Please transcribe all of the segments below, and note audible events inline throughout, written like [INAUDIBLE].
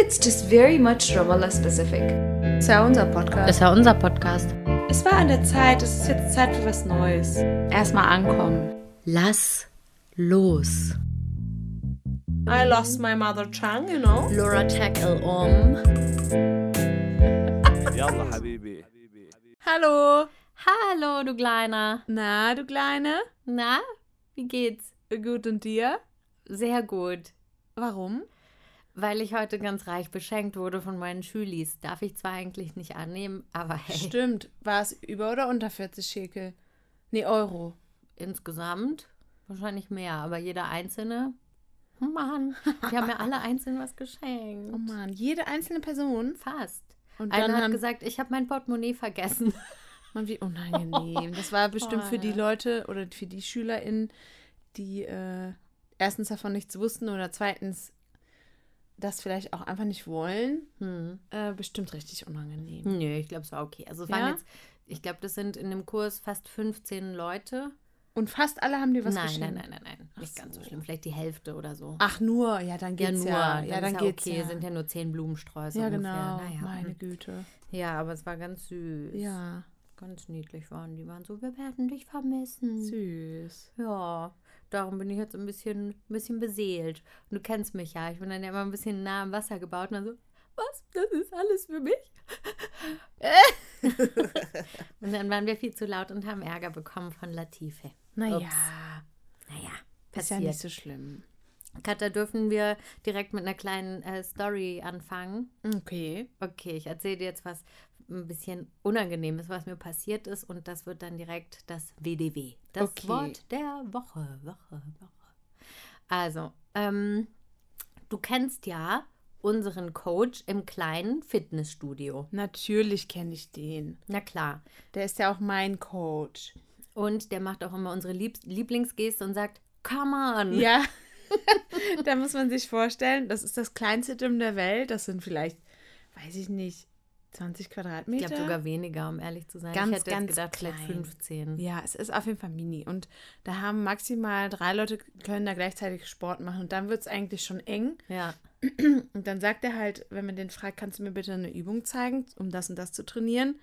it's just very much Ramallah specific. Es war unser Podcast. Es war unser Podcast. Es war an der Zeit, es ist jetzt Zeit für was Neues. Erstmal ankommen. Lass los. I lost my mother tongue, you know. Laura tackle um. [LAUGHS] Yalla, Habibi. Hallo. Hallo, du Kleiner. Na, du Kleine? Na, wie geht's? Gut und dir? Sehr gut. Warum? Weil ich heute ganz reich beschenkt wurde von meinen Schülis. Darf ich zwar eigentlich nicht annehmen, aber hey, Stimmt. War es über oder unter 40 Schekel? Nee, Euro. insgesamt wahrscheinlich mehr, aber jeder einzelne. Mann, die haben mir alle [LAUGHS] einzeln was geschenkt. Oh Mann, jede einzelne Person. Fast. Und Einer hat haben, gesagt, ich habe mein Portemonnaie vergessen. [LAUGHS] Mann, wie unangenehm. Das war bestimmt für die. Leute oder für die SchülerInnen, die äh, erstens davon nichts wussten oder zweitens das vielleicht auch einfach nicht wollen, Hm. äh, bestimmt richtig unangenehm. Nö, ich glaube, es war okay. Also es waren Ja? jetzt, ich glaube, das sind in dem Kurs fast 15 Leute. Und fast alle haben dir was nein, geschenkt. nein, nein, nein, nein. Nicht Ach ganz so so. schlimm. Vielleicht die Hälfte oder so. Ach nur, ja, dann ja, geht's nur. ja. Ja, dann ist geht's okay. ja. Sind ja nur 10 Blumensträuße ja, genau. Naja. Meine hm. Güte. Ja, aber es war ganz süß. Ja, Ganz niedlich waren die. waren so, wir werden dich vermissen. süß. Ja, darum bin ich jetzt ein bisschen, ein bisschen beseelt. Und du kennst mich ja. Ich bin dann ja immer ein bisschen nah am Wasser gebaut und dann so, was? Das ist alles für mich? [LAUGHS] und dann waren wir viel zu laut und haben Ärger bekommen von Latife. Naja, Ups. Naja, ist passiert. ja nicht so schlimm. Katha, dürfen wir direkt mit einer kleinen äh, Story anfangen? Okay. Okay, ich erzähle dir jetzt was ein bisschen Unangenehmes, was mir passiert ist und das wird dann direkt das WDW. Das Okay. Wort der Woche, Woche, Woche. Also, ähm, du kennst ja unseren Coach im kleinen Fitnessstudio. Natürlich kenne ich den. Na klar. Der ist ja auch mein Coach. Und der macht auch immer unsere Lieb Lieblingsgeste und sagt, come on. Ja. [LAUGHS] [LAUGHS] da muss man sich vorstellen, das ist das kleinste Gym der Welt. Das sind vielleicht, weiß ich nicht, 20 Ich Quadratmeter. glaube sogar weniger, um ehrlich zu sein. Ganz, ich hätte ganz gedacht, vielleicht klein. 15. Ja, es ist auf jeden Fall mini. Und da haben maximal drei Leute können da gleichzeitig Sport machen. Und dann wird es eigentlich schon eng. Ja. Und dann sagt er halt, wenn man den fragt, kannst du mir bitte eine Übung zeigen, um das und das zu trainieren?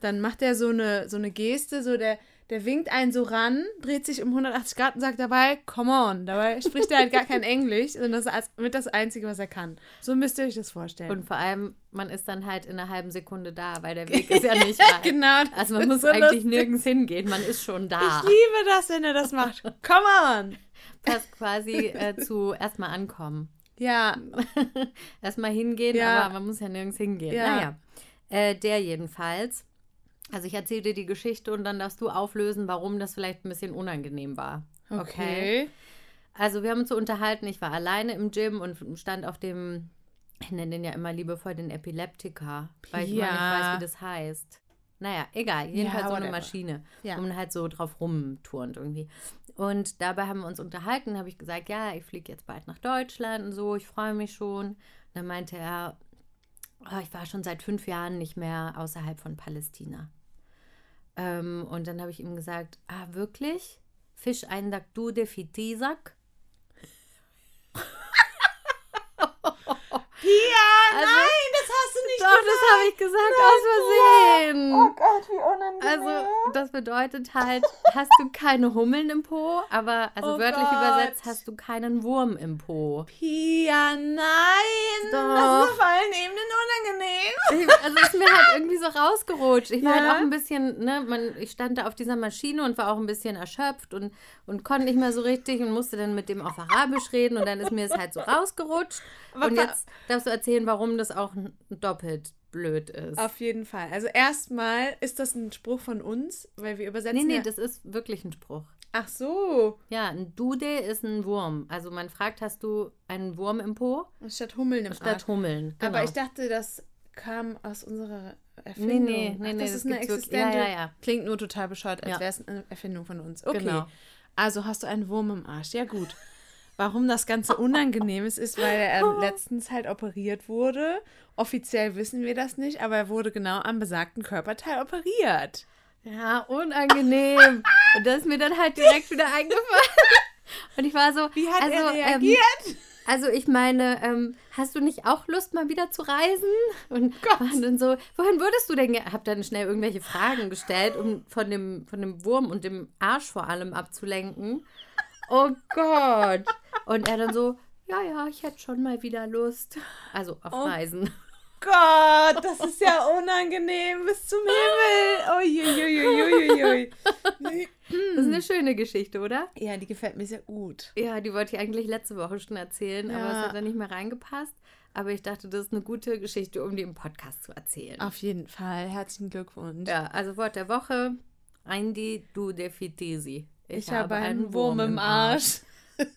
Dann macht er so eine, so eine Geste, so der, der winkt einen so ran, dreht sich um 180 Grad und sagt dabei, come on. Dabei spricht er halt gar kein Englisch, sondern das ist mit das Einzige, was er kann. So müsst ihr euch das vorstellen. Und vor allem, man ist dann halt in einer halben Sekunde da, weil der Weg [LAUGHS] ist ja nicht weit. genau. Also man muss so eigentlich lustig. nirgends hingehen, man ist schon da. Ich liebe das, wenn er das macht. Come on. Passt quasi äh, zu erstmal ankommen. Ja, [LAUGHS] erstmal hingehen, Ja. aber man muss ja nirgends hingehen. Ja. Naja, äh, der jedenfalls. Also ich erzähle dir die Geschichte und dann darfst du auflösen, warum das vielleicht ein bisschen unangenehm war. okay. Also wir haben uns so unterhalten, ich war alleine im Gym und stand auf dem, ich nenne den ja immer liebevoll den Epileptiker, weil ich immer nicht Ja. weiß, wie das heißt. Naja, egal, jedenfalls so eine whatever. Maschine, Ja. wo man halt so drauf rumturnt irgendwie. Und dabei haben wir uns unterhalten, habe ich gesagt, ja, ich fliege jetzt bald nach Deutschland und so, ich freue mich schon. dann meinte er, oh, ich war schon seit fünf Jahren nicht mehr außerhalb von Palästina. Ähm, und dann habe ich ihm gesagt, ah, wirklich? Fisch ein Dak du de Fitisak? Ja, [LAUGHS] Also- nein, hast du nicht Doch, das habe ich gesagt aus Versehen. Oh Gott, wie unangenehm. Also, das bedeutet halt, [LAUGHS] hast du keine Hummeln im Po, aber also Oh wörtlich Gott. übersetzt hast du keinen Wurm im Po. Pia, nein. Doch. Das ist auf allen Ebenen unangenehm. [LAUGHS] Ich, also ist mir halt irgendwie so rausgerutscht. Ich war Ja? halt auch ein bisschen, ne, man, ich stand da auf dieser Maschine und war auch ein bisschen erschöpft und, und konnte nicht mehr so richtig und musste dann mit dem auf Arabisch reden und dann ist mir es halt so rausgerutscht. Aber und jetzt darfst du erzählen, warum das auch doppelt blöd ist. Auf jeden Fall. Also erstmal ist das ein Spruch von uns, weil wir übersetzen. nee, nee, ja- das ist wirklich ein Spruch. Ach so. Ja, ein Dude ist ein Wurm. Also man fragt, hast du einen Wurm im Po? Statt Hummeln im Statt Arsch. Hummeln. Genau. Aber ich dachte, das kam aus unserer Nee, Erfindung. nee, nee, Ach, nee, das, das ist eine existente. Ja, ja, ja. Klingt nur total bescheuert, als Ja. wäre es eine Erfindung von uns. Okay. Genau. Also hast du einen Wurm im Arsch. Ja, gut. Warum das Ganze unangenehm ist, ist, weil er ähm, [LAUGHS] letztens halt operiert wurde. Offiziell wissen wir das nicht, aber er wurde genau am besagten Körperteil operiert. Ja, unangenehm. [LAUGHS] Und das ist mir dann halt direkt wieder eingefallen. [LAUGHS] Und ich war so, Wie hat also, er ähm, reagiert? Also ich meine, ähm, hast du nicht auch Lust, mal wieder zu reisen? Und, und dann so, wohin würdest du denn? Hab dann schnell irgendwelche Fragen gestellt, um von dem, von dem Wurm und dem Arsch vor allem abzulenken. Oh Gott. Und er dann so, ja, ja, ich hätte schon mal wieder Lust. Also auf Oh. Reisen. Gott, das ist ja unangenehm bis zum Himmel. Uiuiuiuiui. Das ist eine schöne Geschichte, oder? Ja, die gefällt mir sehr gut. Ja, die wollte ich eigentlich letzte Woche schon erzählen, aber es Ja. hat dann nicht mehr reingepasst. Aber ich dachte, das ist eine gute Geschichte, um die im Podcast zu erzählen. Auf jeden Fall. Herzlichen Glückwunsch. Ja, also Wort der Woche. Indi du defitesi. Ich, habe einen Wurm im Arsch.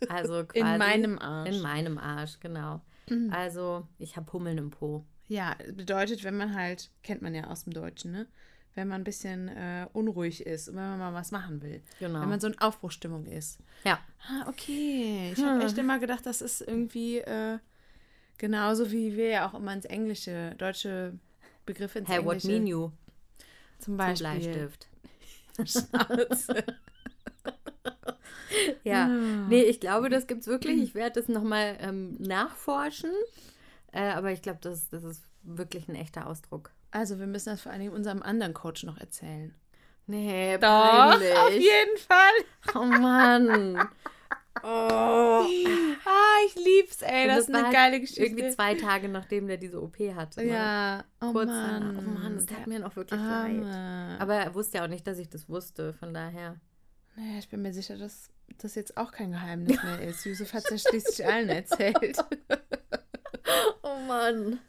Also quasi In meinem Arsch. In meinem Arsch, genau. Also ich habe Hummeln im Po. Ja, bedeutet, wenn man halt, kennt man ja aus dem Deutschen, ne? Wenn man ein bisschen äh, unruhig ist und wenn man mal was machen will. Genau. Wenn man so in Aufbruchstimmung ist. Ja. Ah, okay. Ich habe echt immer gedacht, das ist irgendwie äh, genauso wie wir ja auch immer ins Englische, deutsche Begriffe ins Hey, what Englische. mean you? Zum Zum Beispiel. Bleistift. [LAUGHS] Schnauze. [LAUGHS] Ja, Ah. nee, ich glaube, das gibt's wirklich. Ich werde das nochmal ähm, nachforschen. Äh, aber ich glaube, das, das ist wirklich ein echter Ausdruck. Also, wir müssen das vor allen Dingen unserem anderen Coach noch erzählen. Nee, auf peinlich. jeden Fall. Oh Mann. [LAUGHS] Oh. Ah, ich lieb's, ey. Und Das, ist eine halt geile Geschichte. Irgendwie zwei Tage, nachdem der diese OP hatte. ne? Ja, oh Kurz Mann. Oh Mann, das tat mir noch wirklich Arme. leid. Aber er wusste ja auch nicht, dass ich das wusste, von daher. Naja, ich bin mir sicher, dass das jetzt auch kein Geheimnis mehr ist. [LAUGHS] Yusuf hat es ja schließlich allen erzählt. [LAUGHS] Oh Mann.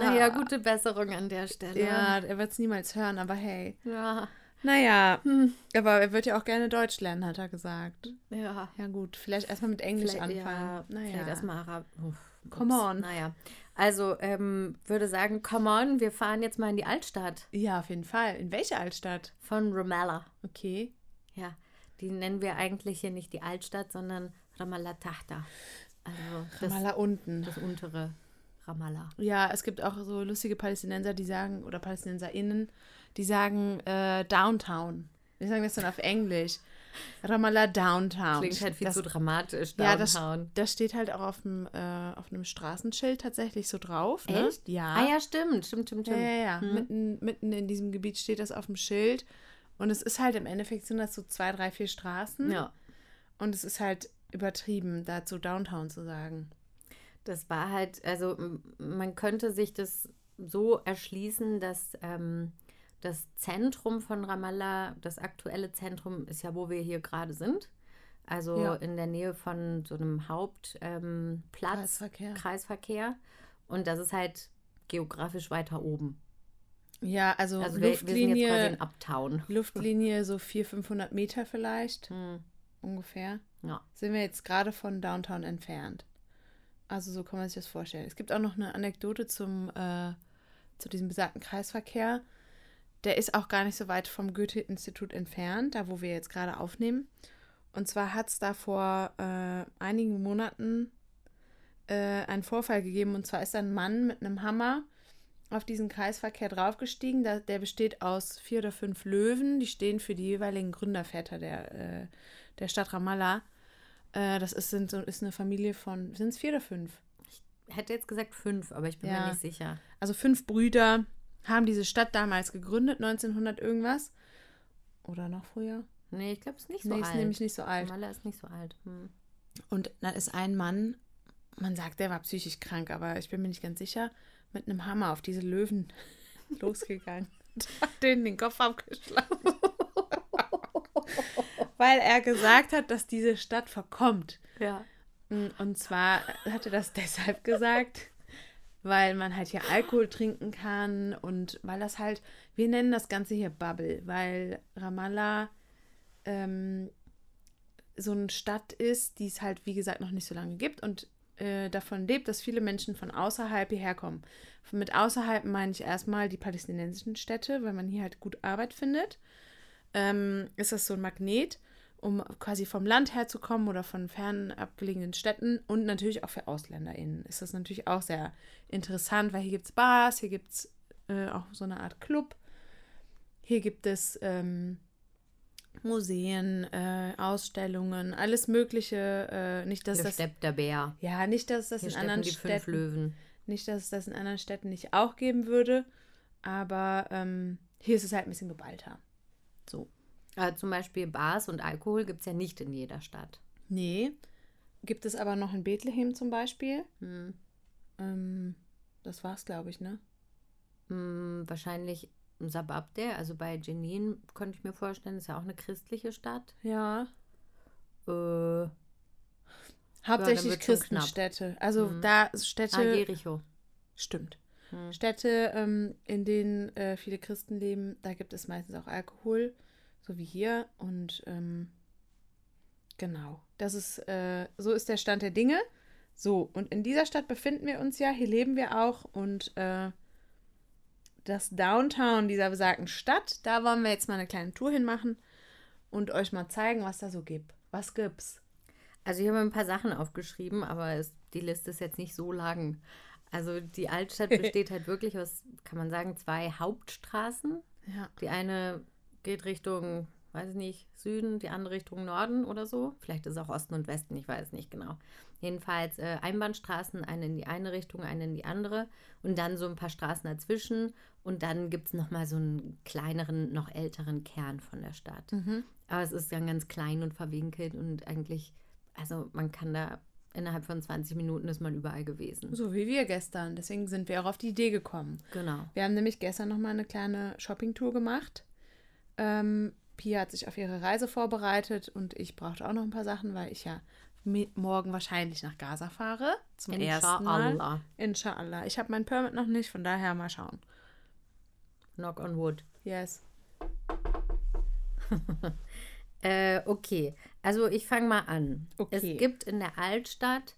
Naja, gute Besserung an der Stelle. Ja, er wird es niemals hören, aber hey. Ja. Naja, Hm. aber er wird ja auch gerne Deutsch lernen, hat er gesagt. Ja. Ja gut, vielleicht erstmal mit Englisch Vielleicht, anfangen. ja, vielleicht naja. erstmal Arab. Uff, Come on. Naja. Also, ähm, würde sagen, come on, wir fahren jetzt mal in die Altstadt Ja, auf jeden Fall. In welche Altstadt? von Ramallah. Okay. Ja, die nennen wir eigentlich hier nicht die Altstadt, sondern Ramallah Tahta. Also das, Ramallah unten. das untere Ramallah. Ja, es gibt auch so lustige Palästinenser, die sagen, oder PalästinenserInnen, die sagen äh, Downtown. Die sagen das dann auf Englisch. Ramallah Downtown. Klingt halt viel das, zu dramatisch. Ja, das, Downtown. das steht halt auch auf, dem, äh, auf einem Straßenschild tatsächlich so drauf. Ne? Echt? Ja. Ah ja, stimmt, stimmt, stimmt, Ja, stimmt. ja, ja. Hm. Mitten, mitten in diesem Gebiet steht das auf dem Schild. Und es ist halt im Endeffekt sind das so zwei, drei, vier Straßen. Ja, Und es ist halt übertrieben, dazu Downtown zu sagen. das war halt, also man könnte sich das so erschließen, dass ähm, das Zentrum von Ramallah, das aktuelle Zentrum ist ja, wo wir hier gerade sind. Also Ja. in der Nähe von so einem Hauptplatz, ähm, Kreisverkehr. Kreisverkehr. Und das ist halt geografisch weiter oben. Ja, also, Also wir, wir sind jetzt quasi Luftlinie, in Uptown. Luftlinie so 400, 500 Meter vielleicht Hm, ungefähr. ja. Sind wir jetzt gerade von Downtown entfernt. Also so kann man sich das vorstellen. Es gibt auch noch eine Anekdote zum, äh, zu diesem besagten Kreisverkehr. Der ist auch gar nicht so weit vom Goethe-Institut entfernt, da wo wir jetzt gerade aufnehmen. Und zwar hat es da vor äh, einigen Monaten äh, einen Vorfall gegeben. Und zwar ist ein Mann mit einem Hammer auf diesen Kreisverkehr draufgestiegen. Da, der besteht aus vier oder fünf Löwen. Die stehen für die jeweiligen Gründerväter der, äh, der Stadt Ramallah. Äh, das ist, sind, ist eine Familie von, sind es vier oder fünf? Hätte jetzt gesagt fünf, aber ich bin Ja. mir nicht sicher. Also fünf Brüder haben diese Stadt damals gegründet, 1900 irgendwas. Oder noch früher? Nee, ich glaube, es ist nicht so nee, ist alt. nämlich nicht so alt. Ramallah ist nicht so alt. Hm. Und da ist ein Mann, man sagt, der war psychisch krank, aber ich bin mir nicht ganz sicher, mit einem Hammer auf diese Löwen [LAUGHS] losgegangen. [LAUGHS] Und hat denen den Kopf abgeschlagen. [LAUGHS] Weil er gesagt hat, dass diese Stadt verkommt. Ja. Und zwar hat er das deshalb gesagt, weil man halt hier Alkohol trinken kann und weil das halt, wir nennen das Ganze hier Bubble, weil Ramallah ähm, so eine Stadt ist, die es halt, wie gesagt, noch nicht so lange gibt und äh, davon lebt, dass viele Menschen von außerhalb hierher kommen. Mit außerhalb meine ich erstmal die palästinensischen Städte, weil man hier halt gut Arbeit findet. Ähm, ist das so ein Magnet, um quasi vom Land herzukommen oder von fern abgelegenen Städten und natürlich auch für AusländerInnen ist das natürlich auch sehr interessant, weil hier gibt es Bars, hier gibt es äh, auch so eine Art Club. Hier gibt es ähm, Museen, äh, Ausstellungen, alles Mögliche. Äh, nicht, dass das. Gesteppter Bär. Ja, nicht, dass das Hier in anderen die fünf Städten. Löwen. Nicht, dass es das in anderen Städten nicht auch geben würde. Aber ähm, hier ist es halt ein bisschen geballter. So. Äh, zum Beispiel Bars und Alkohol gibt es ja nicht in jeder Stadt. Nee. Gibt es aber noch in Bethlehem zum Beispiel. Hm. Ähm, das war's, glaube ich, ne? Hm, wahrscheinlich Sababde, also bei Jenin, könnte ich mir vorstellen, ist ja auch eine christliche Stadt. Ja. Äh, Hauptsächlich Christenstädte. Also Mhm. da Städte. ah, Jericho. Stimmt. Hm. Städte, ähm, in denen äh, viele Christen leben, da gibt es meistens auch Alkohol, so wie hier. Und ähm, genau, das ist, äh, so ist der Stand der Dinge. So, und in dieser Stadt befinden wir uns ja, hier leben wir auch und äh, das Downtown dieser besagten Stadt, da wollen wir jetzt mal eine kleine Tour hinmachen und euch mal zeigen, was da so gibt. Was gibt's? Also ich habe ein paar Sachen aufgeschrieben, aber es, die Liste ist jetzt nicht so lang. Also die Altstadt [LAUGHS] besteht halt wirklich aus, kann man sagen, zwei Hauptstraßen. Ja. Die eine geht Richtung, weiß ich nicht, Süden, die andere Richtung Norden oder so. Vielleicht ist es auch Osten und Westen, ich weiß nicht genau. Jedenfalls äh, Einbahnstraßen, eine in die eine Richtung, eine in die andere und dann so ein paar Straßen dazwischen. Und dann gibt es nochmal so einen kleineren, noch älteren Kern von der Stadt. Mhm. Aber es ist dann ganz klein und verwinkelt und eigentlich, also man kann da innerhalb von 20 Minuten ist man überall gewesen. So wie wir gestern. Deswegen sind wir auch auf die Idee gekommen. Genau. Wir haben nämlich gestern noch mal eine kleine Shoppingtour gemacht. Ähm, Pia hat sich auf ihre Reise vorbereitet und ich brauchte auch noch ein paar Sachen, weil ich ja morgen wahrscheinlich nach Gaza fahre. Zum ersten Mal. Inshallah. Inshallah. Ich habe mein Permit noch nicht, von daher mal schauen. Knock on wood. Yes. [LAUGHS] Äh, okay, also ich fange mal an. Okay. Es gibt in der Altstadt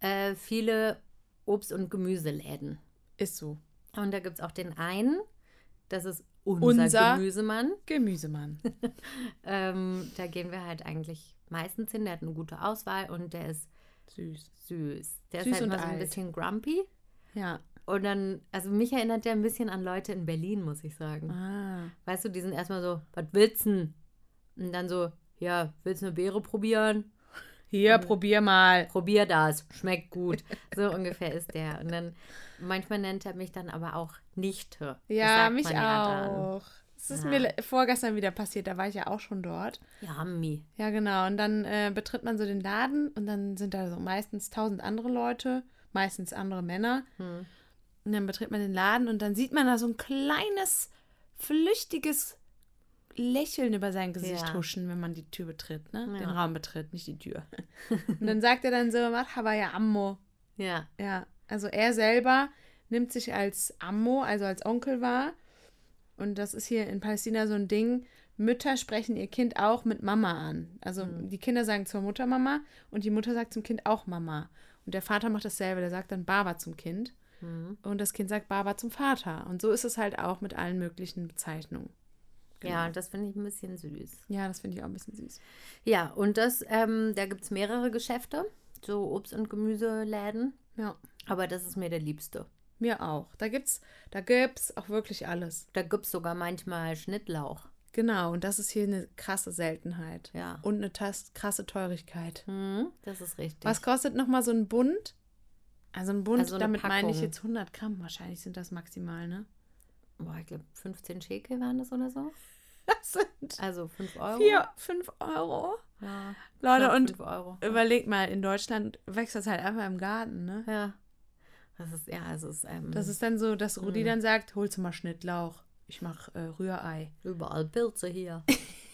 äh, viele Obst- und Gemüseläden. Ist so. Und da gibt es auch den einen, das ist unser, Unser- Gemüsemann. Gemüsemann. [LAUGHS] Ähm, da gehen wir halt eigentlich meistens hin. Der hat eine gute Auswahl und der ist Süß. süß. Der Süß ist halt immer so ein alt. bisschen grumpy. Ja. Und dann, also mich erinnert der ein bisschen an Leute in Berlin, muss ich sagen. Ah. Weißt du, die sind erstmal so, was willst du? denn? Und dann so, ja, willst du eine Beere probieren? Hier, probier mal. Probier das, schmeckt gut. [LAUGHS] So ungefähr ist der. Und dann, manchmal nennt er mich dann aber auch Nichte. Ja, mich man ja auch. Es ist Ja. mir vorgestern wieder passiert, da war ich ja auch schon dort. Ja, Mi. Ja, genau. Und dann äh, betritt man so den Laden und dann sind da so meistens tausend andere Leute, meistens andere Männer. Hm. Und dann betritt man den Laden und dann sieht man da so ein kleines, flüchtiges Lächeln über sein Gesicht Ja. huschen, wenn man die Tür betritt, ne? Ja. Den Raum betritt, nicht die Tür. und dann sagt er dann so, Marhaba ja Ammo. Ja, Ja, also er selber nimmt sich als Ammo, also als Onkel wahr. Und das ist hier in Palästina so ein Ding. Mütter sprechen ihr Kind auch mit Mama an. Also die Kinder sagen zur Mutter Mama und die Mutter sagt zum Kind auch Mama. Und der Vater macht dasselbe, der sagt dann Baba zum Kind. Mhm. Und das Kind sagt Baba zum Vater. Und so ist es halt auch mit allen möglichen Bezeichnungen. Genau. ja, und das finde ich ein bisschen süß. Ja, das finde ich auch ein bisschen süß. Ja, und das, ähm, da gibt es mehrere Geschäfte, so Obst- und Gemüseläden. Ja, Aber das ist mir der liebste. mir auch. Da gibt's, da gibt's auch wirklich alles. Da gibt es sogar manchmal Schnittlauch. Genau, und das ist hier eine krasse Seltenheit. Ja. Und eine tas- krasse Teurigkeit. Mhm, das ist richtig. Was kostet nochmal so ein Bund? Also ein Bund, Also damit meine ich Packung. jetzt 100 Gramm wahrscheinlich sind das maximal, ne? Boah, ich glaube 15 Schekel waren das oder so. [LAUGHS] Das sind Also 5 Euro. 4, 5 Euro. Ja, Leute, und Euro. überleg mal, in Deutschland wächst das halt einfach im Garten, ne? Ja. Das ist, ja, es ist, ähm, Das ist dann so, dass Rudi Mhm. dann sagt, holst du mal Schnittlauch. Ich mach äh, Rührei. überall Pilze hier.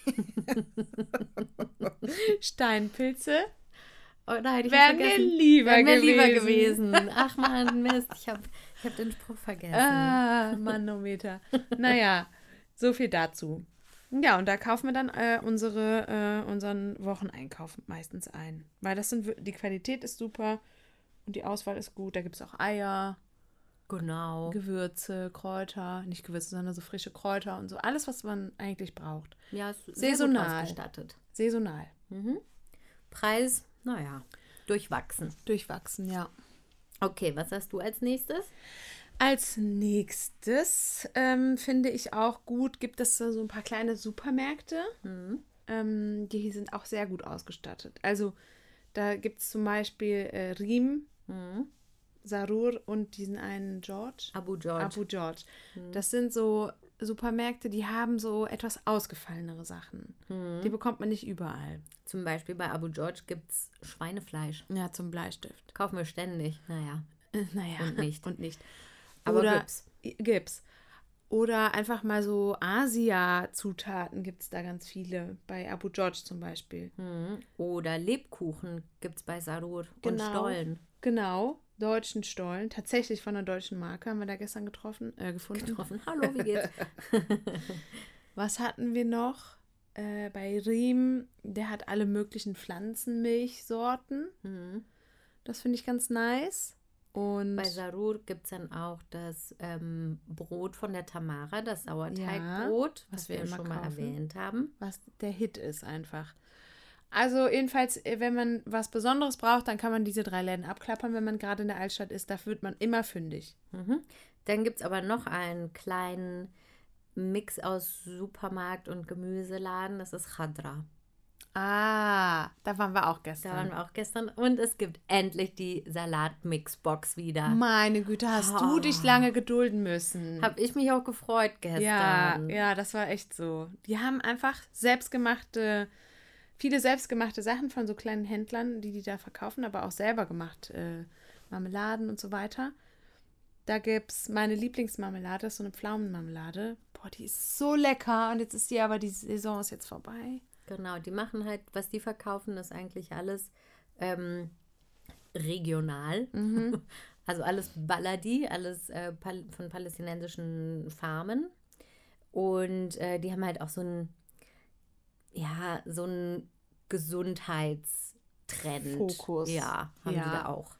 [LAUGHS] Steinpilze Oh nein, ich wären vergessen. lieber, Wären mir gewesen. lieber gewesen. Ach man, Mist, ich habe [LAUGHS] ich hab den Spruch vergessen. Ah, [LAUGHS] Manometer. naja, so viel dazu. Ja, und da kaufen wir dann äh, unsere, äh, unseren Wocheneinkauf meistens ein. Weil das sind, die Qualität ist super und die Auswahl ist gut. Da gibt es auch Eier, Genau. Gewürze, Kräuter. Nicht Gewürze, sondern so frische Kräuter und so. Alles, was man eigentlich braucht. Ja, ist sehr gut Saisonal. ausgestattet. Saisonal. Mhm. Preis, naja, durchwachsen. Durchwachsen, ja. Okay, was hast du als nächstes? Als nächstes ähm, finde ich auch gut, gibt es so ein paar kleine Supermärkte. Mhm. ähm, die sind auch sehr gut ausgestattet. Also da gibt es zum Beispiel äh, Riem, Mhm. Sarur und diesen einen George. Abu George. Abu George. Mhm. Das sind so Supermärkte, die haben so etwas ausgefallenere Sachen. Mhm. Die bekommt man nicht überall. Zum Beispiel bei Abu George gibt es Schweinefleisch. Ja, zum Bleistift. Kaufen wir ständig. Naja. Äh, naja. Und nicht. Und nicht. Aber Oder gibt's. Gibt's. Oder einfach mal so Asia-Zutaten gibt es da ganz viele. Bei Abu George zum Beispiel. Mhm. Oder Lebkuchen gibt es bei Sarur Genau. und Stollen. Genau. Deutschen Stollen. Tatsächlich von einer deutschen Marke haben wir da gestern getroffen, äh, gefunden. Getroffen. Hallo, wie geht's? [LAUGHS] Was hatten wir noch? Äh, bei Riem, der hat alle möglichen Pflanzenmilchsorten. mhm. Das finde ich ganz nice. Und Bei Sarur gibt es dann auch das ähm, Brot von der Tamara, das Sauerteigbrot, was was wir wir schon mal kaufen. erwähnt haben. was der Hit ist einfach. Also jedenfalls, äh, wenn man was Besonderes braucht, dann kann man diese drei Läden abklappern, wenn man gerade in der Altstadt ist. Da wird man immer fündig. Mhm. Dann gibt es aber noch einen kleinen Mix aus Supermarkt und Gemüseladen, das ist Khadra. Ah, da waren wir auch Da gestern. waren wir auch gestern. Und es gibt endlich die Salatmixbox wieder. Meine Güte, hast du Oh. dich lange gedulden müssen. Habe ich mich auch gefreut ja, gestern. ja, das war echt so. Die haben einfach selbstgemachte, viele selbstgemachte Sachen von so kleinen Händlern, die die da verkaufen, aber auch selber gemacht. Äh, Marmeladen und so weiter. Da gibt es meine Lieblingsmarmelade, ist so eine Pflaumenmarmelade. Boah, die ist so lecker. Und jetzt ist die aber, die Saison ist jetzt vorbei. Genau, die machen halt, was die verkaufen, ist eigentlich alles ähm, regional. Mhm. [LAUGHS] Also alles Baladi, alles äh, pal von palästinensischen Farmen. Und äh, die haben halt auch so ein, ja, so ein Gesundheitstrend. Fokus. Ja, haben Ja. die da auch.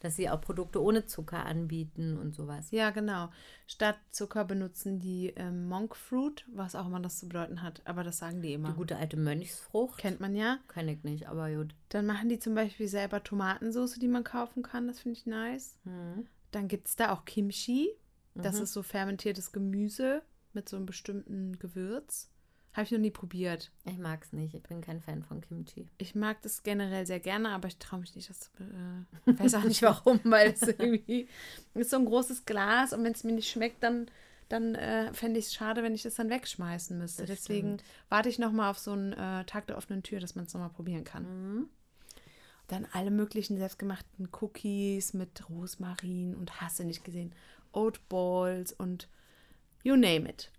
Dass sie auch Produkte ohne Zucker anbieten und sowas. Ja, genau. Statt Zucker benutzen die ähm, Monk Fruit, was auch immer das zu bedeuten hat. Aber das sagen die immer. Die gute alte Mönchsfrucht. Kennt man ja. Kenn ich nicht, aber gut. Dann machen die zum Beispiel selber Tomatensauce, die man kaufen kann. Das finde ich nice. Mhm. Dann gibt es da auch Kimchi. Das Mhm. ist so fermentiertes Gemüse mit so einem bestimmten Gewürz. Habe ich noch nie probiert. Ich mag's nicht. Ich bin kein Fan von Kimchi. Ich mag das generell sehr gerne, aber ich traue mich nicht, das zu. Äh, ich weiß auch [LAUGHS] nicht warum, weil es irgendwie ist so ein großes Glas und wenn es mir nicht schmeckt, dann, dann äh, fände ich es schade, wenn ich das dann wegschmeißen müsste. Das Deswegen stimmt. warte ich nochmal auf so einen äh, Tag der offenen Tür, dass man es nochmal probieren kann. Mhm. Dann alle möglichen selbstgemachten Cookies mit Rosmarin und hast du nicht gesehen, Oat Balls und you name it.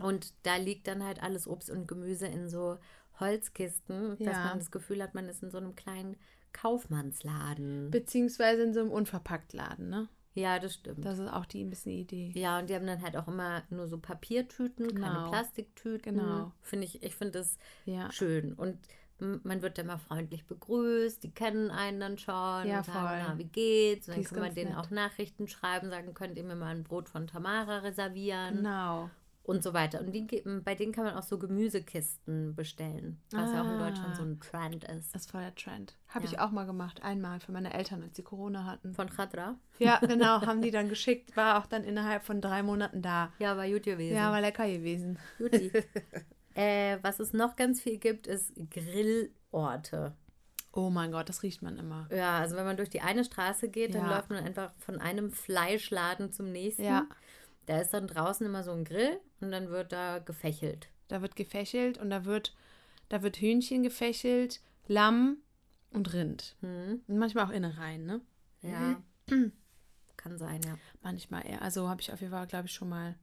Und da liegt dann halt alles Obst und Gemüse in so Holzkisten, dass Ja. man das Gefühl hat, man ist in so einem kleinen Kaufmannsladen. Beziehungsweise in so einem Unverpacktladen, ne? ja, das stimmt. Das ist auch die ein bisschen Idee. ja, und die haben dann halt auch immer nur so Papiertüten, keine Genau. Plastiktüten. Genau. Finde ich, ich finde das Ja. schön. Und man wird dann mal freundlich begrüßt, die kennen einen dann schon Ja, und sagen, voll. na, wie geht's? Und dann kann man denen nett. auch Nachrichten schreiben, sagen, könnt ihr mir mal ein Brot von Tamara reservieren? Genau. Und so weiter. Und die, ge- bei denen kann man auch so Gemüsekisten bestellen, was ja auch in Deutschland Ah. so ein Trend ist. Das war der Trend. Habe Ja. ich auch mal gemacht. Einmal für meine Eltern, als sie Corona hatten. Von Khadra. Ja, [LAUGHS] genau. haben die dann geschickt. War auch dann innerhalb von drei Monaten da. Ja, war gut gewesen. Ja, war lecker gewesen. Juti. [LAUGHS] äh, was es noch ganz viel gibt, ist Grillorte. Oh mein Gott, das riecht man immer. Ja, also wenn man durch die eine Straße geht, dann Ja. läuft man einfach von einem Fleischladen zum nächsten. Ja. Da ist dann draußen immer so ein Grill und dann wird da gefächelt. Da wird gefächelt und da wird, da wird Hühnchen gefächelt, Lamm und Rind. Hm. Und manchmal auch Innereien, ne? Ja. [CLEARS THROAT] Kann sein, ja. Manchmal eher. Also habe ich auf jeden Fall, glaube ich, schon mal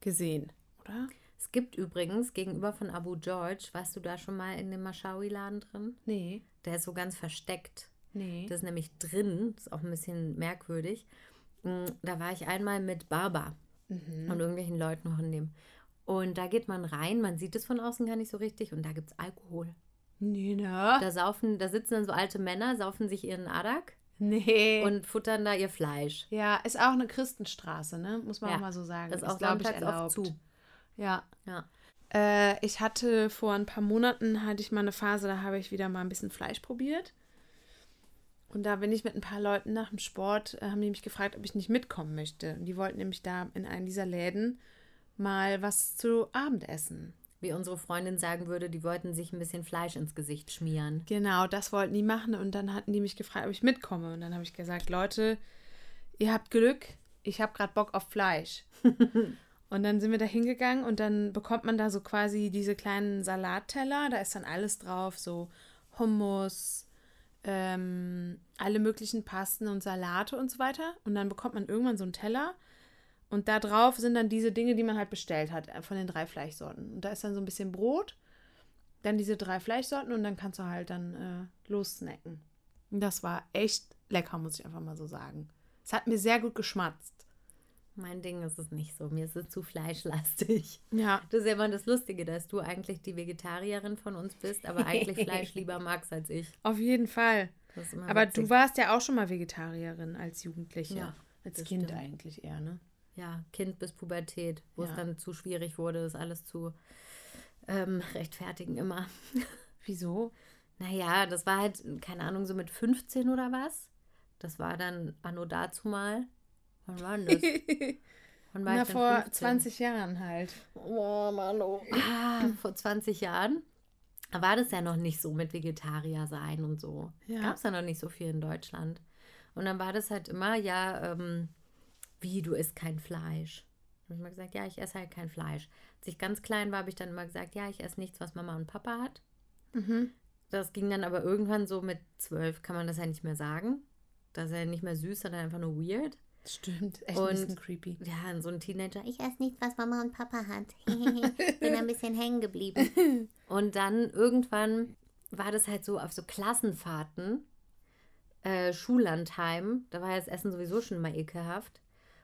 gesehen, oder? Es gibt übrigens gegenüber von Abu George, warst du da schon mal in dem Mashawi-Laden drin? Nee, Der ist so ganz versteckt. nee. Das ist nämlich drin, das ist auch ein bisschen merkwürdig. Mm, Da war ich einmal mit Baba Mhm. und irgendwelchen Leuten noch in dem. Und da geht man rein, man sieht es von außen gar nicht so richtig und da gibt es Alkohol. Nee, ne? Da saufen, da sitzen dann so alte Männer, saufen sich ihren Adak Nee. und futtern da ihr Fleisch. ja, ist auch eine Christenstraße, ne? Muss man Ja, auch mal so sagen. Das ist auch glaube ich, sonntags oft erlaubt. zu. Ja. Ja. Äh, ich hatte vor ein paar Monaten, hatte ich mal eine Phase, da habe ich wieder mal ein bisschen Fleisch probiert. Und da bin ich mit ein paar Leuten nach dem Sport, äh, haben die mich gefragt, ob ich nicht mitkommen möchte. Und die wollten nämlich da in einem dieser Läden mal was zu Abend essen. wie unsere Freundin sagen würde, die wollten sich ein bisschen Fleisch ins Gesicht schmieren. Genau, das wollten die machen und dann hatten die mich gefragt, ob ich mitkomme. Und dann habe ich gesagt, Leute, ihr habt Glück, ich habe gerade Bock auf Fleisch. [LAUGHS] und dann sind wir da hingegangen und dann bekommt man da so quasi diese kleinen Salatteller, da ist dann alles drauf, so Hummus, ähm, alle möglichen Pasten und Salate und so weiter. Und dann bekommt man irgendwann so einen Teller und da drauf sind dann diese Dinge, die man halt bestellt hat, äh, von den drei Fleischsorten. Und da ist dann so ein bisschen Brot, dann diese drei Fleischsorten und dann kannst du halt dann äh, lossnacken. Und das war echt lecker, muss ich einfach mal so sagen. Es hat mir sehr gut geschmatzt. Mein Ding ist es nicht so. Mir ist es zu fleischlastig. Ja. Das ist ja immer das Lustige, dass du eigentlich die Vegetarierin von uns bist, aber eigentlich [LAUGHS] Fleisch lieber magst als ich. Auf jeden Fall. Aber witzig. du warst ja auch schon mal Vegetarierin als Jugendliche. Ja, als Kind stimmt. eigentlich eher, ne? Ja, Kind bis Pubertät, wo Ja. es dann zu schwierig wurde, das alles zu ähm, [LAUGHS] rechtfertigen immer. Wieso? Naja, das war halt, keine Ahnung, so mit 15 oder was. Das war dann anno dazu mal. Wann war denn das? [LAUGHS] Wann war Na, vor 15? 20 Jahren halt. Oh, Mann, oh. Ah, vor 20 Jahren war das ja noch nicht so mit Vegetarier sein und so. Ja. Gab es ja noch nicht so viel in Deutschland. Und dann war das halt immer, ja, ähm, wie, du isst kein Fleisch. Dann habe ich immer gesagt, ja, ich esse halt kein Fleisch. Als ich ganz klein war, habe ich dann immer gesagt, ja, ich esse nichts, was Mama und Papa hat. Mhm. Das ging dann aber irgendwann so mit zwölf, kann man das ja nicht mehr sagen. Das ist ja nicht mehr süß, sondern einfach nur weird. Stimmt, echt Und- ein bisschen creepy. Ja, so ein Teenager, ich esse nichts, was Mama und Papa hat. [LAUGHS] [LAUGHS] Bin ein bisschen hängen geblieben. [LAUGHS] Und dann irgendwann war das halt so auf so Klassenfahrten, äh, Schullandheim, da war ja das Essen sowieso schon mal ekelhaft.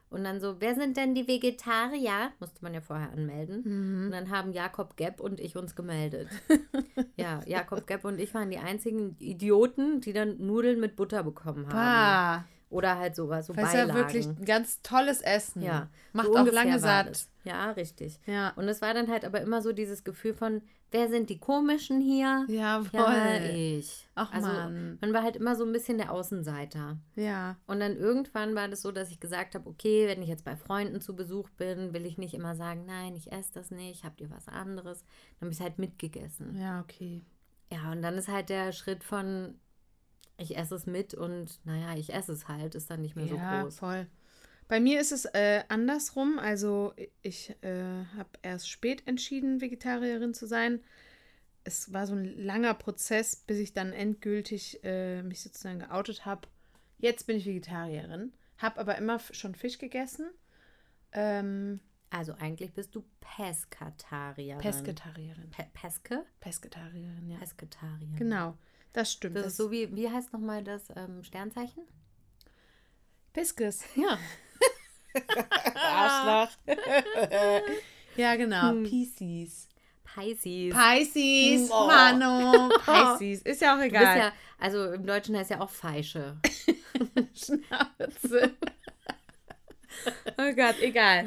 Und dann so, wer sind denn die Vegetarier? Musste man ja vorher anmelden. Mhm. Und dann haben Jakob Gepp und ich uns gemeldet. ja, Jakob Gepp und ich waren die einzigen Idioten, die dann Nudeln mit Butter bekommen haben. Bah, Oder halt sowas, so das ist ja wirklich ein ganz tolles Essen. Ja, Macht so auch lange satt. Ja, richtig. Ja. Und es war dann halt aber immer so dieses Gefühl von, wer sind die Komischen hier? Jawohl. Ja, ich. Ach, also, Mann. man war halt immer so ein bisschen der Außenseiter. Ja. Und dann irgendwann war das so, dass ich gesagt habe, okay, wenn ich jetzt bei Freunden zu Besuch bin, will ich nicht immer sagen, nein, ich esse das nicht, habt ihr was anderes? Dann habe ich es halt mitgegessen. Ja, okay. Ja, und dann ist halt der Schritt von, ich esse es mit und naja, ich esse es halt, ist dann nicht mehr ja, so groß. voll. Bei mir ist es äh, andersrum. Also ich äh, habe erst spät entschieden, Vegetarierin zu sein. Es war so ein langer Prozess, bis ich dann endgültig äh, mich sozusagen geoutet habe. Jetzt bin ich Vegetarierin, habe aber immer schon Fisch gegessen. Ähm, Also eigentlich bist du Peskatarierin. Pesketarierin. Pe Peske? Pesketarierin, ja. Peskatarierin. Genau, das stimmt. Das ist so wie, wie heißt nochmal das ähm, Sternzeichen? Piskes. Ja. [LAUGHS] Arschloch. [LAUGHS] ja, genau. Hm. Pisces. Pisces. Pisces, Oh. Mano, [LAUGHS] Pisces. Ist ja auch egal. ja, also im Deutschen heißt ja auch Feische. Schnauze. oh Gott, egal.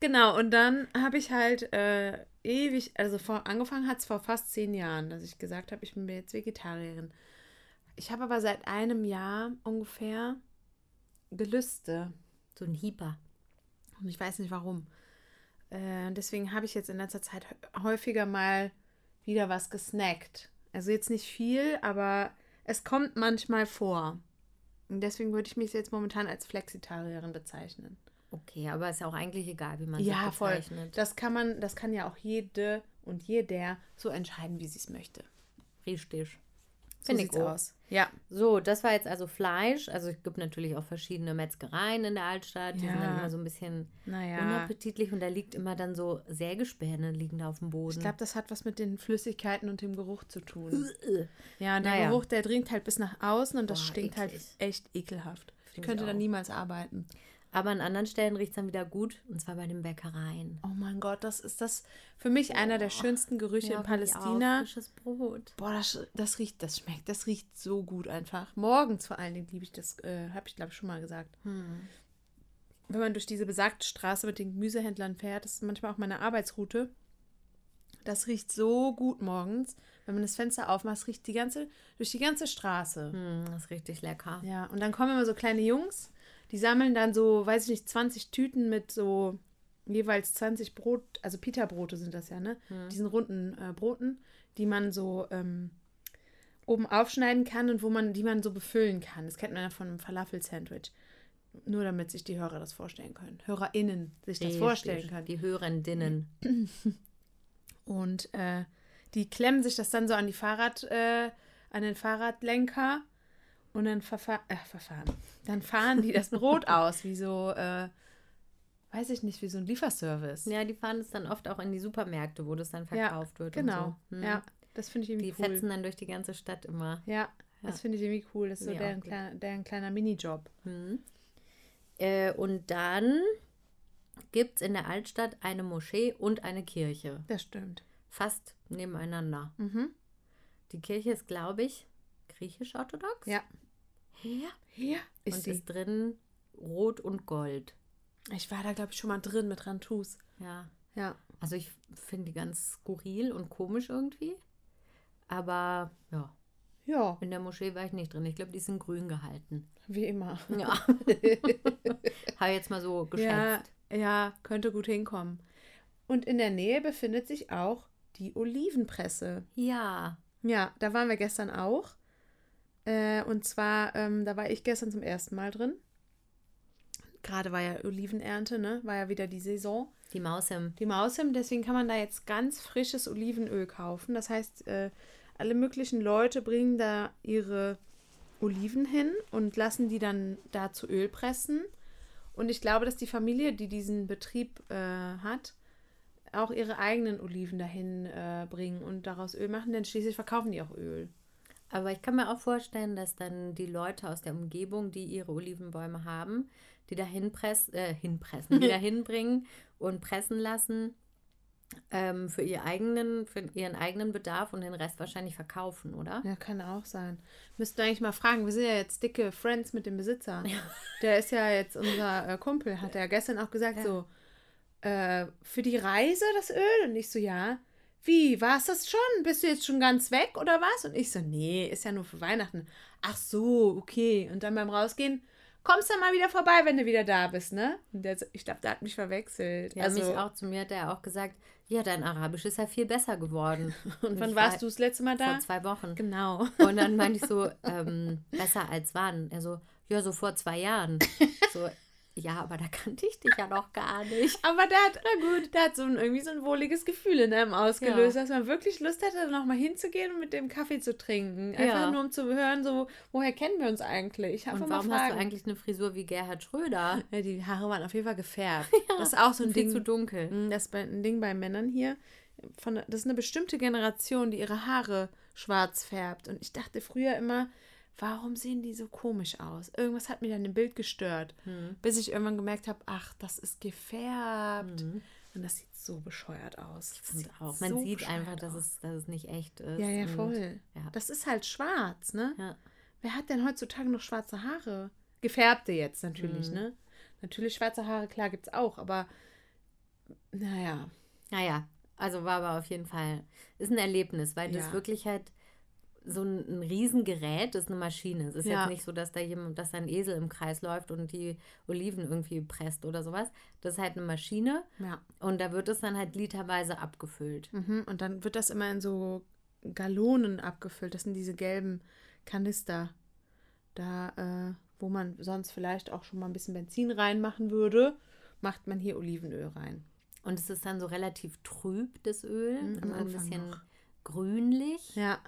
Genau, und dann habe ich halt äh, ewig, also vor, angefangen hat es vor fast zehn Jahren, dass ich gesagt habe, ich bin jetzt Vegetarierin. Ich habe aber seit einem Jahr ungefähr Gelüste. So ein Hieper. Und ich weiß nicht warum. Äh, deswegen habe ich jetzt in letzter Zeit hä- häufiger mal wieder was gesnackt. Also jetzt nicht viel, aber es kommt manchmal vor. Und deswegen würde ich mich jetzt momentan als Flexitarierin bezeichnen. Okay, aber ist ja auch eigentlich egal, wie man ja, sich voll. bezeichnet. Das kann man, das kann ja auch jede und jeder so entscheiden, wie sie es möchte. Richtig. So Finde ich aus. Ja. So, das war jetzt also Fleisch. Also es gibt natürlich auch verschiedene Metzgereien in der Altstadt. Die sind dann Ja. immer so ein bisschen Naja. unappetitlich und da liegt immer dann so Sägespäne liegen da auf dem Boden. Ich glaube, das hat was mit den Flüssigkeiten und dem Geruch zu tun. Ja, und der Naja. Geruch, der dringt halt bis nach außen und das Boah, stinkt halt eklig. echt ekelhaft. Ich Find ich könnte da auch. niemals arbeiten. Aber an anderen Stellen riecht es dann wieder gut und zwar bei den Bäckereien. Oh mein Gott, das ist das für mich einer der schönsten Gerüche in find ich auch. Palästina. Frisches Brot. Boah, das, das riecht, das schmeckt, das riecht so gut einfach. Morgens vor allen Dingen liebe ich das, äh, habe ich glaube ich schon mal gesagt. Hm. Wenn man durch diese besagte Straße mit den Gemüsehändlern fährt, das ist manchmal auch meine Arbeitsroute. Das riecht so gut morgens. Wenn man das Fenster aufmacht, riecht die ganze, durch die ganze Straße. Hm, das ist richtig lecker. Ja, und dann kommen immer so kleine Jungs, die sammeln dann so, weiß ich nicht, 20 Tüten mit so jeweils 20 Brot, also Pita-Brote sind das ja, ne? Diesen runden äh, Broten, die man so ähm, oben aufschneiden kann und wo man, die man so befüllen kann. Das kennt man ja von einem Falafel-Sandwich. Nur damit sich die Hörer das vorstellen können. HörerInnen sich das Richtig. vorstellen können. Die Hörendinnen. [CLEARS THROAT] Und äh, die klemmen sich das dann so an die Fahrrad, äh, an den Fahrradlenker und dann verfahren, äh, verfahren. Dann fahren die das Brot aus, wie so, äh, weiß ich nicht, wie so ein Lieferservice. Ja, die fahren es dann oft auch in die Supermärkte, wo das dann Ja, verkauft wird. Genau. So. Hm. Ja, das finde ich Die irgendwie cool. fetzen dann durch die ganze Stadt immer. Ja, das Ja. finde ich irgendwie cool. Das ist so deren, kleiner, deren kleiner Minijob. Hm. Äh, und dann gibt es in der Altstadt eine Moschee und eine Kirche. Das stimmt. Fast nebeneinander. Mhm. Die Kirche ist, glaube ich, griechisch-orthodox. Ja. Ja. Ja, ist und sie. ist drin rot und gold. Ich war da, glaube ich, schon mal drin mit Rantus. Ja. Ja. Also ich finde die ganz skurril und komisch irgendwie. Aber ja, Ja, in der Moschee war ich nicht drin. Ich glaube, die sind grün gehalten. wie immer. Ja. [LAUGHS] Habe jetzt mal so geschätzt. Ja, ja, könnte gut hinkommen. Und in der Nähe befindet sich auch die Olivenpresse. Ja. Ja, da waren wir gestern auch. Äh, und zwar, ähm, da war ich gestern zum ersten Mal drin. Gerade war ja Olivenernte, ne? War ja wieder die Saison. Die Maus im. Die Mausim, deswegen kann man da jetzt ganz frisches Olivenöl kaufen. Das heißt, äh, alle möglichen Leute bringen da ihre Oliven hin und lassen die dann da zu Öl pressen. Und ich glaube, dass die Familie, die diesen Betrieb äh, hat, auch ihre eigenen Oliven dahin äh, bringen und daraus Öl machen, denn schließlich verkaufen die auch Öl. Aber ich kann mir auch vorstellen, dass dann die Leute aus der Umgebung, die ihre Olivenbäume haben, die da hinpress, äh, hinpressen, die da [LAUGHS] hinbringen und pressen lassen ähm, für, ihr eigenen, für ihren eigenen Bedarf und den Rest wahrscheinlich verkaufen, oder? Ja, kann auch sein. Müssten wir eigentlich mal fragen. Wir sind ja jetzt dicke Friends mit dem Besitzer. Der ist ja jetzt unser äh, Kumpel, hat er gestern auch gesagt, Ja. so, äh, für die Reise das Öl? Und ich so, ja. Wie, war es das schon? Bist du jetzt schon ganz weg oder was? Und ich so, nee, ist ja nur für Weihnachten. Ach so, okay. Und dann beim Rausgehen, kommst dann mal wieder vorbei, wenn du wieder da bist, ne? Und der, ich glaube, der hat mich verwechselt. Ja, also, mich auch. Zu mir hat er auch gesagt, ja, dein Arabisch ist ja viel besser geworden. [LAUGHS] und wann ich warst war du das letzte Mal da? Vor zwei Wochen. Genau. Und dann meinte ich so, ähm, besser als wann? Er so, ja, so vor zwei Jahren. [LAUGHS] So, ja, aber da kannte ich dich ja noch gar nicht. Aber der hat, na gut, der hat so ein, irgendwie so ein wohliges Gefühl in einem ausgelöst, Ja. dass man wirklich Lust hätte, noch mal hinzugehen und mit dem Kaffee zu trinken. Einfach Ja. nur um zu hören, so, woher kennen wir uns eigentlich? Einfach Und warum hast du eigentlich eine Frisur wie Gerhard Schröder? [LAUGHS] Ja, die Haare waren auf jeden Fall gefärbt. [LAUGHS] das ist auch so ein Ding. zu dunkel. Mm, Das ist ein Ding bei Männern hier. Von, das ist eine bestimmte Generation, die ihre Haare schwarz färbt. Und ich dachte früher immer, warum sehen die so komisch aus? Irgendwas hat mich an dem Bild gestört. Hm. Bis ich irgendwann gemerkt habe, ach, das ist gefärbt. Mhm. Und das sieht so bescheuert aus. Das Und sieht auch, man so sieht einfach, dass es, dass es nicht echt ist. Ja, ja, Und- voll. ja. Das ist halt schwarz, ne? Ja. Wer hat denn heutzutage noch schwarze Haare? Gefärbte jetzt natürlich, Mhm. ne? Natürlich schwarze Haare, klar, gibt's auch, aber naja. Naja, also war aber auf jeden Fall, ist ein Erlebnis, weil das Ja. wirklich halt so ein, ein Riesengerät ist, eine Maschine. Es ist Ja. jetzt nicht so, dass da jemand, dass da ein Esel im Kreis läuft und die Oliven irgendwie presst oder sowas. Das ist halt eine Maschine Ja. und da wird es dann halt literweise abgefüllt. Mhm. Und dann wird das immer in so Gallonen abgefüllt. Das sind diese gelben Kanister. Da, äh, wo man sonst vielleicht auch schon mal ein bisschen Benzin reinmachen würde, macht man hier Olivenöl rein. Und es ist dann so relativ trüb, das Öl. Mhm, am ein Anfang bisschen noch. grünlich Ja,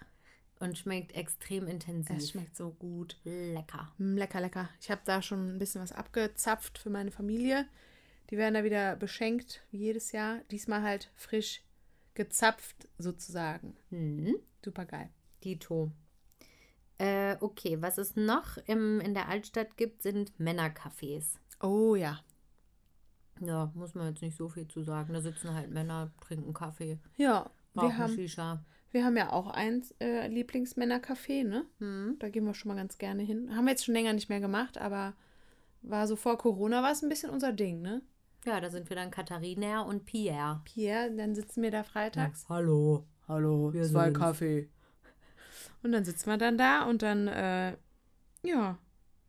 und schmeckt extrem intensiv. es schmeckt so gut. lecker. Mm, Lecker, lecker. Ich habe da schon ein bisschen was abgezapft für meine Familie. Die werden da wieder beschenkt, wie jedes Jahr. Diesmal halt frisch gezapft, sozusagen. Hm. Super geil. Dito. Äh, okay, was es noch im, in der Altstadt gibt, sind Männercafés. Oh ja. Ja, muss man jetzt nicht so viel zu sagen. Da sitzen halt Männer, trinken Kaffee, Ja, wir haben, Shisha. Wir haben ja auch ein äh, Lieblingsmännercafé, ne? Hm. Da gehen wir schon mal ganz gerne hin. Haben wir jetzt schon länger nicht mehr gemacht, aber war so vor Corona war es ein bisschen unser Ding, ne? Ja, da sind wir dann Katharina und Pierre. Pierre, dann sitzen wir da freitags. Hallo. Hallo, Wir zwei sind's. Kaffee. Und dann sitzen wir dann da und dann, äh, ja,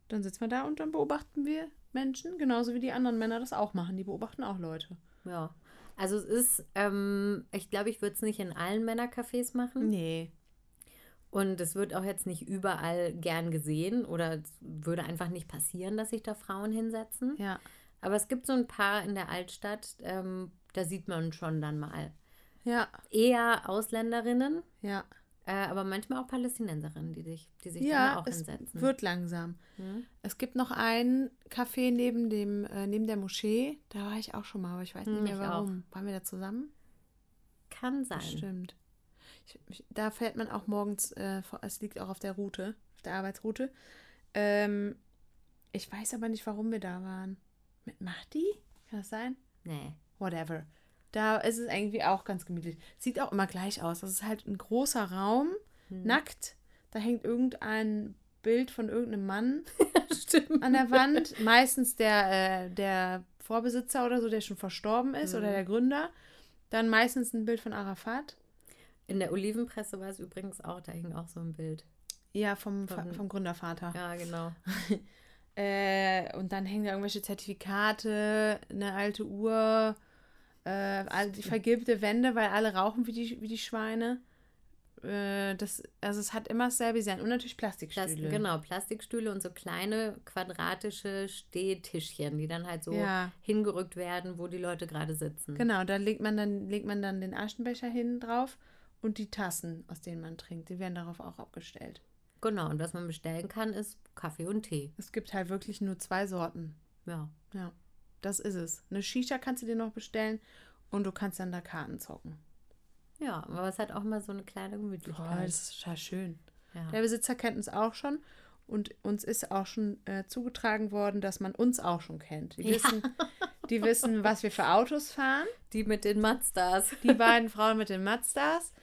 dann sitzen wir da und dann beobachten wir Menschen, genauso wie die anderen Männer das auch machen. Die beobachten auch Leute. Ja. Also es ist, ähm, ich glaube, ich würde es nicht in allen Männercafés machen. Nee. Und es wird auch jetzt nicht überall gern gesehen oder es würde einfach nicht passieren, dass sich da Frauen hinsetzen. Ja. Aber es gibt so ein paar in der Altstadt, ähm, da sieht man schon dann mal. Ja. Eher Ausländerinnen, Ja. Äh, aber manchmal auch Palästinenserinnen, die sich, die sich Ja, auch es hinsetzen. wird langsam. Hm? Es gibt noch ein Café neben dem, äh, neben der Moschee. Da war ich auch schon mal, aber ich weiß nicht Hm, mehr warum. Waren wir da zusammen? Kann sein. Stimmt. Da fährt man auch morgens, äh, es liegt auch auf der Route, auf der Arbeitsroute. Ähm, ich weiß aber nicht, warum wir da waren. Mit Mahdi? Kann das sein? Nee. Whatever. Da ist es irgendwie auch ganz gemütlich. Sieht auch immer gleich aus. Das ist halt ein großer Raum, Hm. nackt. Da hängt irgendein Bild von irgendeinem Mann [LAUGHS] an der Wand. Meistens der, äh, der Vorbesitzer oder so, der schon verstorben ist, Mhm. oder der Gründer. Dann meistens ein Bild von Arafat. In der Olivenpresse war es übrigens auch, da hing auch so ein Bild. Ja, vom, Von- vom Gründervater. Ja, genau. [LAUGHS] Äh, und dann hängen da irgendwelche Zertifikate, eine alte Uhr, äh, all- die vergilbte Wände, weil alle rauchen wie die, wie die Schweine. Äh, das, also es hat immer dasselbe Design. Und natürlich Das, Plastikstühle. genau, Plastikstühle und so kleine quadratische Stehtischchen, die dann halt so Ja, hingerückt werden, wo die Leute gerade sitzen. genau. Da legt man dann, legt man dann den Aschenbecher hin drauf und die Tassen, aus denen man trinkt, die werden darauf auch abgestellt. Genau, und was man bestellen kann, ist Kaffee und Tee. Es gibt halt wirklich nur zwei Sorten. Ja. Ja, das ist es. Eine Shisha kannst du dir noch bestellen und du kannst dann da Karten zocken. Ja, aber es hat auch mal so eine kleine Oh, Gemütlichkeit. das ist total schön. ja. Der Besitzer kennt uns auch schon und uns ist auch schon äh, zugetragen worden, dass man uns auch schon kennt. Die Ja. wissen, die wissen, was wir für Autos fahren. Die mit den Mazdas. Die beiden Frauen mit den Mazdas.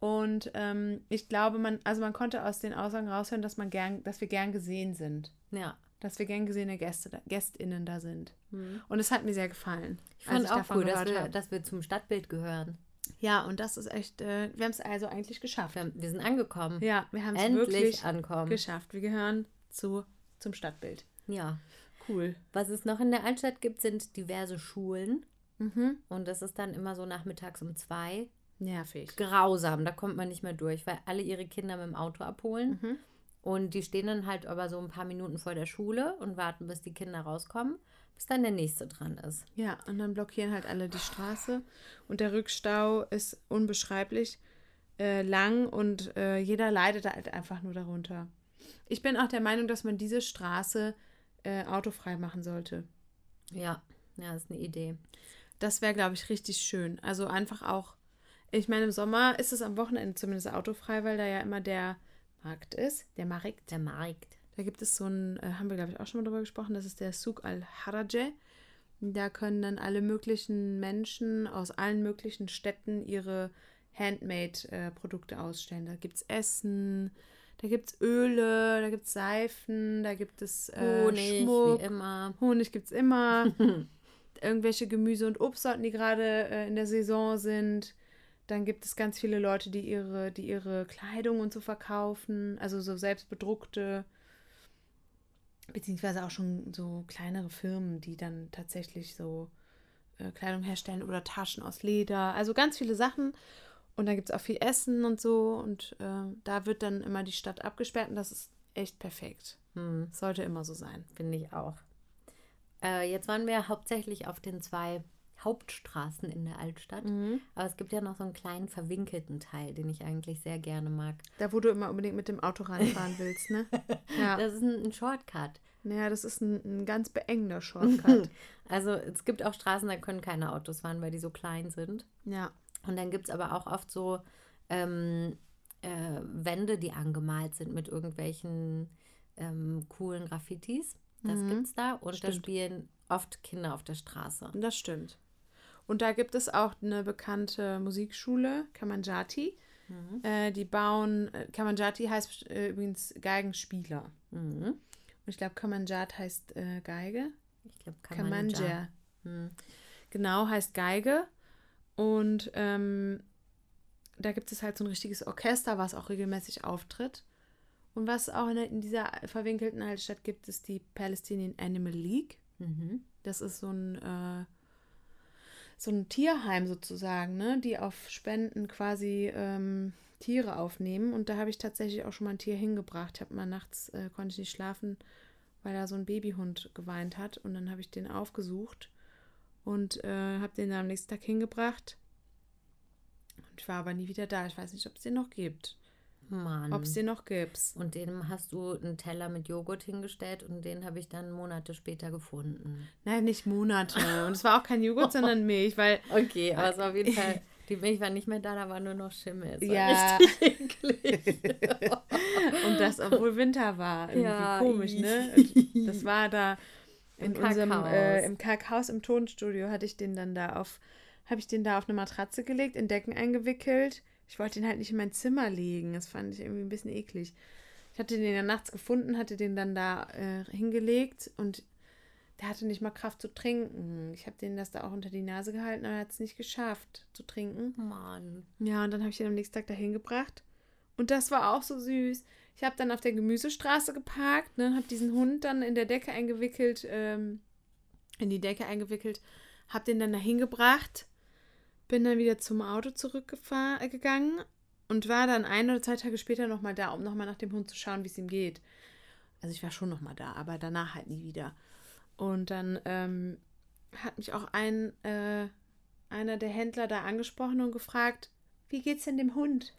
Und ähm, ich glaube, man, also man konnte aus den Aussagen raushören, dass man gern, dass wir gern gesehen sind. Ja. Dass wir gern gesehene Gäste, da- GästInnen da sind. Hm. Und es hat mir sehr gefallen. Ich fand als auch cool, dass wir, dass wir zum Stadtbild gehören. Ja, und das ist echt, äh, wir haben es also eigentlich geschafft. Wir, haben- wir sind angekommen. Ja, wir haben es Endlich wirklich ankommen. geschafft. Wir gehören zu, zum Stadtbild. Ja. Cool. Was es noch in der Altstadt gibt, sind diverse Schulen. Mhm. Und das ist dann immer so nachmittags um zwei. Nervig. Grausam, da kommt man nicht mehr durch, weil alle ihre Kinder mit dem Auto abholen. Mhm. Und die stehen dann halt aber so ein paar Minuten vor der Schule und warten, bis die Kinder rauskommen, bis dann der nächste dran ist. Ja, und dann blockieren halt alle die Straße. Und der Rückstau ist unbeschreiblich äh, lang und äh, jeder leidet halt einfach nur darunter. Ich bin auch der Meinung, dass man diese Straße äh, autofrei machen sollte. Ja, ja, ist eine Idee. Das wäre, glaube ich, richtig schön. Also einfach auch, ich meine, im Sommer ist es am Wochenende zumindest autofrei, weil da ja immer der Markt ist, der Markt. Der Markt. Da gibt es so ein, äh, haben wir glaube ich auch schon mal drüber gesprochen, das ist der Souk al-Haraje. Da können dann alle möglichen Menschen aus allen möglichen Städten ihre Handmade-Produkte ausstellen. Da gibt es Essen, da gibt es Öle, da gibt es Seifen, da gibt es äh, Honig, Schmuck. wie immer. Honig gibt es immer. [LAUGHS] Irgendwelche Gemüse- und Obstsorten, die gerade äh, in der Saison sind. Dann gibt es ganz viele Leute, die ihre, die ihre Kleidung und so verkaufen. Also so selbstbedruckte, beziehungsweise auch schon so kleinere Firmen, die dann tatsächlich so äh, Kleidung herstellen oder Taschen aus Leder. Also ganz viele Sachen. Und dann gibt es auch viel Essen und so. Und äh, da wird dann immer die Stadt abgesperrt und das ist echt perfekt. Hm, Sollte immer so sein. Finde ich auch. Äh, jetzt waren wir hauptsächlich auf den zwei Hauptstraßen in der Altstadt. Mhm. Aber es gibt ja noch so einen kleinen verwinkelten Teil, den ich eigentlich sehr gerne mag. Da, wo du immer unbedingt mit dem Auto reinfahren willst, ne? [LAUGHS] Ja. Das ist ein, ein Shortcut. Naja, das ist ein, ein ganz beengender Shortcut. [LAUGHS] Also es gibt auch Straßen, da können keine Autos fahren, weil die so klein sind. ja. Und dann gibt es aber auch oft so ähm, äh, Wände, die angemalt sind mit irgendwelchen ähm, coolen Graffitis. Das Mhm. gibt's da. Und da Stimmt. spielen oft Kinder auf der Straße. Das stimmt. Und da gibt es auch eine bekannte Musikschule, Kamanjati. Mhm. Äh, die bauen, äh, Kamanjati heißt äh, übrigens Geigenspieler. Mhm. Und ich glaube, Kamanjat heißt äh, Geige. Ich glaube, Kamanja. Mhm. Genau, heißt Geige. Und ähm, da gibt es halt so ein richtiges Orchester, was auch regelmäßig auftritt. Und was auch in, in dieser verwinkelten Altstadt gibt, ist die Palestinian Animal League. Mhm. Das ist so ein, äh, so ein Tierheim sozusagen, ne, die auf Spenden quasi ähm, Tiere aufnehmen. Und da habe ich tatsächlich auch schon mal ein Tier hingebracht. Ich habe mal nachts, äh, konnte ich nicht schlafen, weil da so ein Babyhund geweint hat. Und dann habe ich den aufgesucht und äh, habe den dann am nächsten Tag hingebracht. Und ich war aber nie wieder da. Ich weiß nicht, ob es den noch gibt. Mann. Ob es den noch gibt. Und dem hast du einen Teller mit Joghurt hingestellt und den habe ich dann Monate später gefunden. Nein, nicht Monate. Und es war auch kein Joghurt, [LAUGHS] sondern Milch, weil Okay, aber es war auf jeden Fall, [LAUGHS] die Milch war nicht mehr da, da war nur noch Schimmel. Ja. richtig [LAUGHS] eklig. Und das, obwohl Winter war. Irgendwie Ja, komisch, ne? Das war da in Im unserem Kackhaus. äh, im Kackhaus im Tonstudio hatte ich den dann da auf, habe ich den da auf eine Matratze gelegt, in Decken eingewickelt. Ich wollte den halt nicht in mein Zimmer legen. Das fand ich irgendwie ein bisschen eklig. Ich hatte den ja nachts gefunden, hatte den dann da äh, hingelegt und der hatte nicht mal Kraft zu trinken. Ich habe den das da auch unter die Nase gehalten, aber er hat es nicht geschafft zu trinken. Mann. Ja, und dann habe ich ihn am nächsten Tag dahin gebracht. Und das war auch so süß. Ich habe dann auf der Gemüsestraße geparkt, ne, habe diesen Hund dann in der Decke eingewickelt, ähm, in die Decke eingewickelt, habe den dann dahin gebracht, bin dann wieder zum Auto zurückgegangen und war dann ein oder zwei Tage später nochmal da, um nochmal nach dem Hund zu schauen, wie es ihm geht. Also ich war schon nochmal da, aber danach halt nie wieder. Und dann ähm, hat mich auch ein, äh, einer der Händler da angesprochen und gefragt, wie geht's denn dem Hund?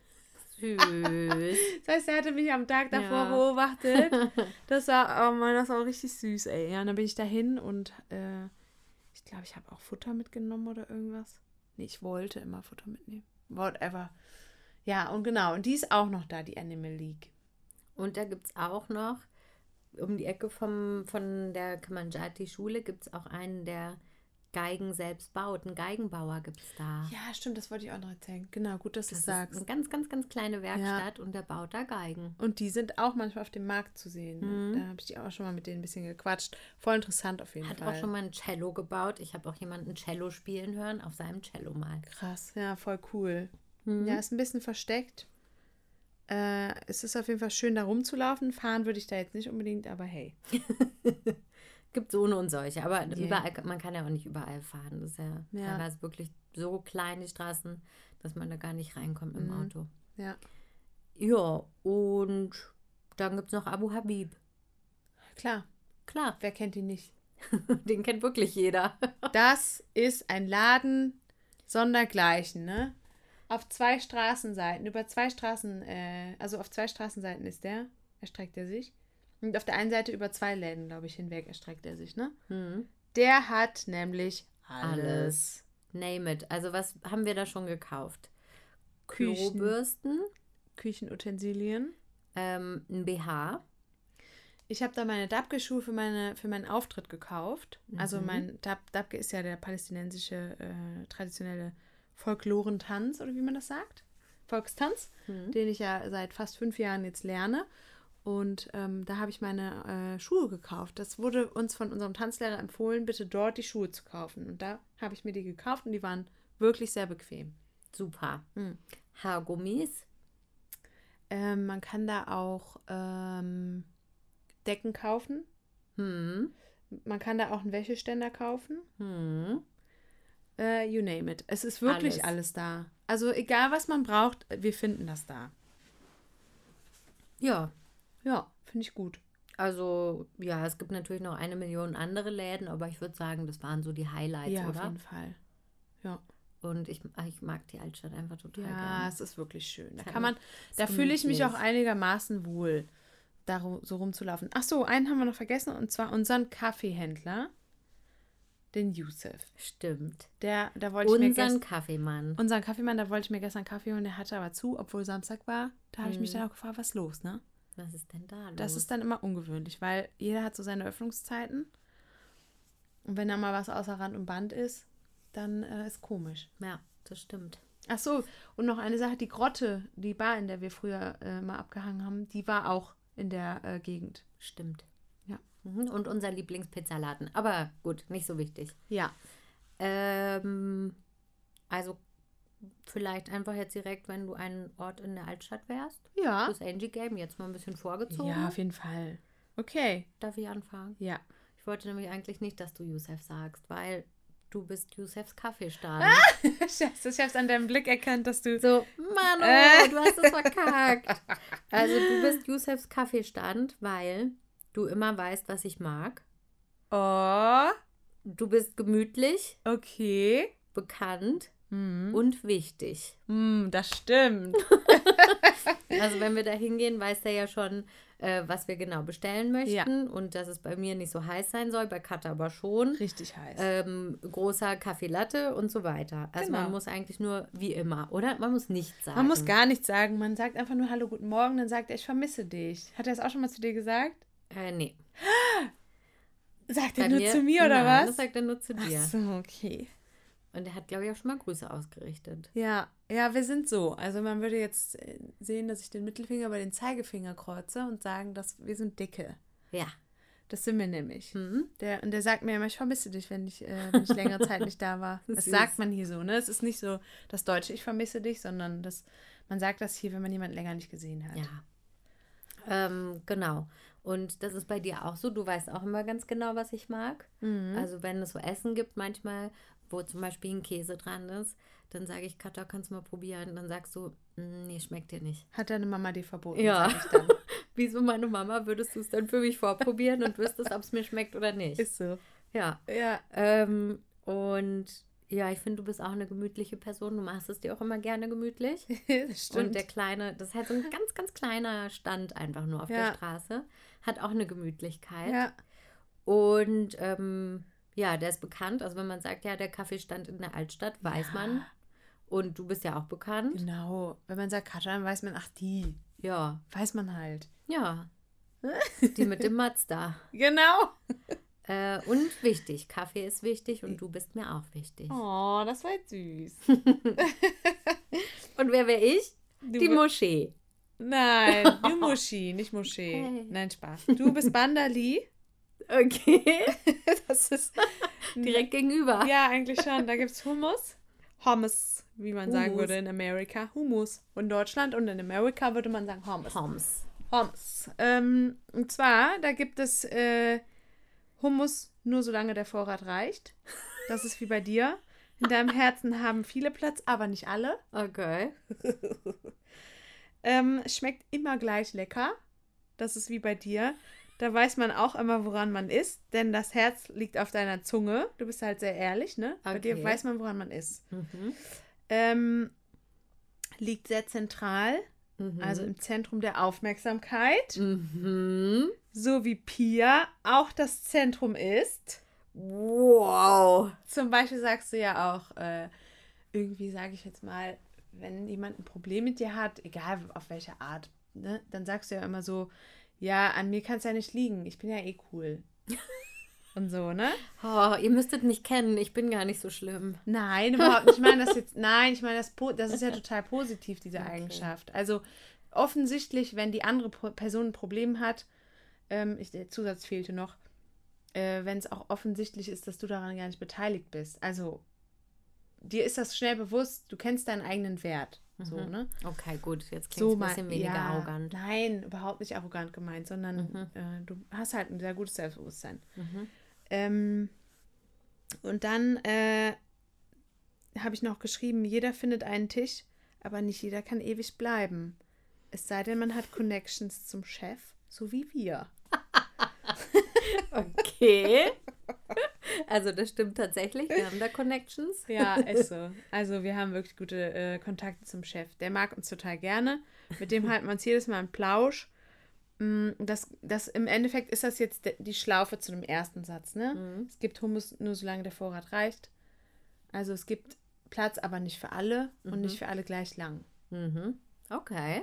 Süß. [LAUGHS] Das heißt, er hatte mich am Tag davor Ja. beobachtet. [LAUGHS] Das war, oh Mann, das war auch richtig süß, ey. Ja, und dann bin ich dahin und äh, ich glaube, ich habe auch Futter mitgenommen oder irgendwas. Nee, ich wollte immer Futter mitnehmen. Whatever. Ja, und genau, und die ist auch noch da, die Animal League. Und da gibt es auch noch, um die Ecke vom, von der Kamanjati-Schule gibt es auch einen, der Geigen selbst baut. Einen Geigenbauer gibt es da. Ja, stimmt, das wollte ich auch noch erzählen. Genau, gut, dass du das es ist eine sagst. ganz, ganz, ganz kleine Werkstatt und der baut da Geigen. Und die sind auch manchmal auf dem Markt zu sehen. Mhm. Da habe ich die auch schon mal mit denen ein bisschen gequatscht. Voll interessant auf jeden Hat Fall. auch schon mal ein Cello gebaut. Ich habe auch jemanden Cello spielen hören auf seinem Cello mal. Krass, ja, voll cool. Mhm. Ja, ist ein bisschen versteckt. Äh, es ist auf jeden Fall schön, da rumzulaufen. Fahren würde ich da jetzt nicht unbedingt, aber hey. [LAUGHS] Gibt so eine und solche, aber Yeah. überall, man kann ja auch nicht überall fahren. Das ist ja, Ja. teilweise wirklich so klein, die Straßen, dass man da gar nicht reinkommt im Mhm. Auto. Ja, Ja, und dann gibt es noch Abu Habib. klar. Klar, Wer kennt ihn nicht? [LAUGHS] den kennt wirklich jeder. [LAUGHS] Das ist ein Laden sondergleichen, ne? Auf zwei Straßenseiten, über zwei Straßen, äh, also auf zwei Straßenseiten ist der, erstreckt er sich. Und auf der einen Seite über zwei Läden, glaube ich, hinweg erstreckt er sich, ne? Hm. Der hat nämlich Alles. alles. Name it. Also was haben wir da schon gekauft? Küchen. Klobürsten, Küchenutensilien. ähm, ein BH. Ich habe da meine Dabke-Schuhe für, meine, für meinen Auftritt gekauft. Also Mhm. mein Dab, Dabke ist ja der palästinensische äh, traditionelle Folklorentanz, oder wie man das sagt. Volkstanz, Mhm. den ich ja seit fast fünf Jahren jetzt lerne. Und ähm, da habe ich meine äh, Schuhe gekauft. Das wurde uns von unserem Tanzlehrer empfohlen, bitte dort die Schuhe zu kaufen. Und da habe ich mir die gekauft und die waren wirklich sehr bequem. Super. Mhm. Haargummis. Ähm, man kann da auch ähm, Decken kaufen. Hm. Man kann da auch einen Wäscheständer kaufen. Hm. Äh, you name it. Es ist wirklich Alles. alles. da. Also egal, was man braucht, wir finden das da. Ja, Ja, finde ich gut. also ja, es gibt natürlich noch eine Million andere Läden, aber ich würde sagen, das waren so die Highlights, ja, auf oder? jeden Fall. Ja, Und ich, ich mag die Altstadt einfach total ja gerne. es ist wirklich schön. Da kann man, da fühle ich mich auch einigermaßen wohl, da so rumzulaufen. Ach so, einen haben wir noch vergessen und zwar unseren Kaffeehändler, den Yusuf. Stimmt. Der, da wollte ich mir Unseren Kaffeemann. unseren Kaffeemann, da wollte ich mir gestern Kaffee holen, der hatte aber zu, obwohl Samstag war. Da habe ich mich Mhm. dann auch gefragt, was ist los, ne? Was ist denn da los? Das ist dann immer ungewöhnlich, weil jeder hat so seine Öffnungszeiten. Und wenn da mal was außer Rand und Band ist, dann äh, ist komisch. ja, das stimmt. Ach so, und noch eine Sache, die Grotte, die Bar, in der wir früher äh, mal abgehangen haben, die war auch in der äh, Gegend. Stimmt. Ja. Mhm. Und unser Lieblingspizzaladen. Aber gut, nicht so wichtig. Ja. Ähm, also vielleicht einfach jetzt direkt, wenn du einen Ort in der Altstadt wärst. Ja. Das Angie Game jetzt mal ein bisschen vorgezogen. Ja, auf jeden Fall. Okay. Darf ich anfangen? Ja. Ich wollte nämlich eigentlich nicht, dass du Youssef sagst, weil du bist Yusefs Kaffeestand. Scheiße, [LAUGHS] ich hab's an deinem Blick erkannt, dass du. So, Manu, Äh. du hast es verkackt. Also du bist Yusefs Kaffeestand, weil du immer weißt, was ich mag. Oh, Du bist gemütlich, okay. bekannt Hm. und wichtig. Hm, das stimmt. [LAUGHS] [LAUGHS] Also wenn wir da hingehen, weiß der ja schon, äh, was wir genau bestellen möchten und dass es bei mir nicht so heiß sein soll, bei Katha aber schon. Richtig heiß. Ähm, großer Kaffee Latte und so weiter. Also Genau. man muss eigentlich nur wie immer, oder? Man muss nichts sagen. Man muss gar nichts sagen. Man sagt einfach nur Hallo, guten Morgen, dann sagt er, ich vermisse dich. Hat er das auch schon mal zu dir gesagt? Äh, nee. [GASPS] Sagt er nur zu mir oder Nein, was? Das sagt er nur zu dir. Ach so, okay. Und er hat, glaube ich, auch schon mal Grüße ausgerichtet. Ja, ja, wir sind so. Also man würde jetzt äh, sehen, dass ich den Mittelfinger über den Zeigefinger kreuze und sagen, dass wir sind dicke. Ja. Das sind wir nämlich. Mhm. Der, und der sagt mir immer, ich vermisse dich, wenn ich, äh, wenn ich längere Zeit nicht da war. [LAUGHS] Das Süß. sagt man hier so, ne? Es ist nicht so das Deutsche, ich vermisse dich, sondern das, man sagt das hier, wenn man jemanden länger nicht gesehen hat. Ja. Ähm, genau. Und das ist bei dir auch so. Du weißt auch immer ganz genau, was ich mag. Mhm. Also wenn es so Essen gibt manchmal, wo zum Beispiel ein Käse dran ist, dann sage ich, Katha, kannst du mal probieren? Dann sagst du, "Mm, nee, schmeckt dir nicht. Hat deine Mama dir verboten, Ja. [LAUGHS] Wieso meine Mama würdest du es dann für mich vorprobieren und wüsstest, [LAUGHS] ob es mir schmeckt oder nicht? Ist so. ja. Ja. Ähm, und ja, ich finde, du bist auch eine gemütliche Person. Du machst es dir auch immer gerne gemütlich. [LAUGHS] das stimmt. Und der kleine, das ist halt so ein ganz, ganz kleiner Stand einfach nur auf Ja. der Straße. Hat auch eine Gemütlichkeit. ja. Und ähm, ja, der ist bekannt. Also wenn man sagt, ja, der Kaffee stand in der Altstadt, weiß Ja. man. Und du bist ja auch bekannt. Genau. Wenn man sagt Katja, dann weiß man, ach die. Ja, Weiß man halt. ja. Die mit dem Mazda. [LAUGHS] Genau. Äh, und wichtig, Kaffee ist wichtig und du bist mir auch wichtig. Oh, das war jetzt süß. [LAUGHS] Und wer wäre ich? Du Die Moschee. Nein, du [LAUGHS] Muschi, nicht Moschee. Okay. Nein, Spaß. Du bist Bandali. Okay. [LAUGHS] Das ist [LAUGHS] Direkt gegenüber. Ja, eigentlich schon. Da gibt es Hummus. Hummus, wie man sagen Hummus. würde in Amerika. Hummus. In Deutschland und in Amerika würde man sagen Hummus. Homs. Hummus. Ähm, und zwar, da gibt es äh, Hummus nur solange der Vorrat reicht. Das ist wie bei dir. In deinem [LAUGHS] Herzen haben viele Platz, aber nicht alle. Okay. Ähm, schmeckt immer gleich lecker. Das ist wie bei dir. Da weiß man auch immer, woran man ist, denn das Herz liegt auf deiner Zunge. Du bist halt sehr ehrlich, ne? Bei dir Okay. weiß man, woran man ist. Mhm. Ähm, liegt sehr zentral, Mhm. also im Zentrum der Aufmerksamkeit. Mhm. So wie Pia auch das Zentrum ist. Wow. Zum Beispiel sagst du ja auch, äh, irgendwie sage ich jetzt mal, wenn jemand ein Problem mit dir hat, egal auf welche Art, ne, dann sagst du ja immer so, ja, an mir kann es ja nicht liegen, ich bin ja eh cool. [LAUGHS] Und so, ne? Oh, ihr müsstet mich kennen. Ich bin gar nicht so schlimm. Nein, überhaupt nicht. Ich meine das jetzt, [LAUGHS] nein, ich meine das, das ist ja total positiv, diese Okay. Eigenschaft. Also offensichtlich, wenn die andere Person ein Problem hat, ähm, ich, der Zusatz fehlte noch, äh, wenn es auch offensichtlich ist, dass du daran gar nicht beteiligt bist. Also dir ist das schnell bewusst, du kennst deinen eigenen Wert. So, Mhm. ne? Okay, gut. Jetzt klingt So ein bisschen weniger ja, arrogant. Nein, überhaupt nicht arrogant gemeint, sondern Mhm. äh, du hast halt ein sehr gutes Selbstbewusstsein. Mhm. Ähm, und dann äh, habe ich noch geschrieben, jeder findet einen Tisch, aber nicht jeder kann ewig bleiben. Es sei denn, man hat Connections zum Chef, so wie wir. [LAUGHS] Okay. [LAUGHS] Also das stimmt tatsächlich. Wir haben da Connections. Ja, ist so. [LAUGHS] Also wir haben wirklich gute äh, Kontakte zum Chef. Der mag uns total gerne. Mit dem halten wir uns jedes Mal einen Plausch. Mm, Das, das, Im Endeffekt ist das jetzt die Schlaufe zu dem ersten Satz. Ne? Mhm. Es gibt Hummus nur solange der Vorrat reicht. Also es gibt Platz, aber nicht für alle und Mhm. nicht für alle gleich lang. Mhm. Okay.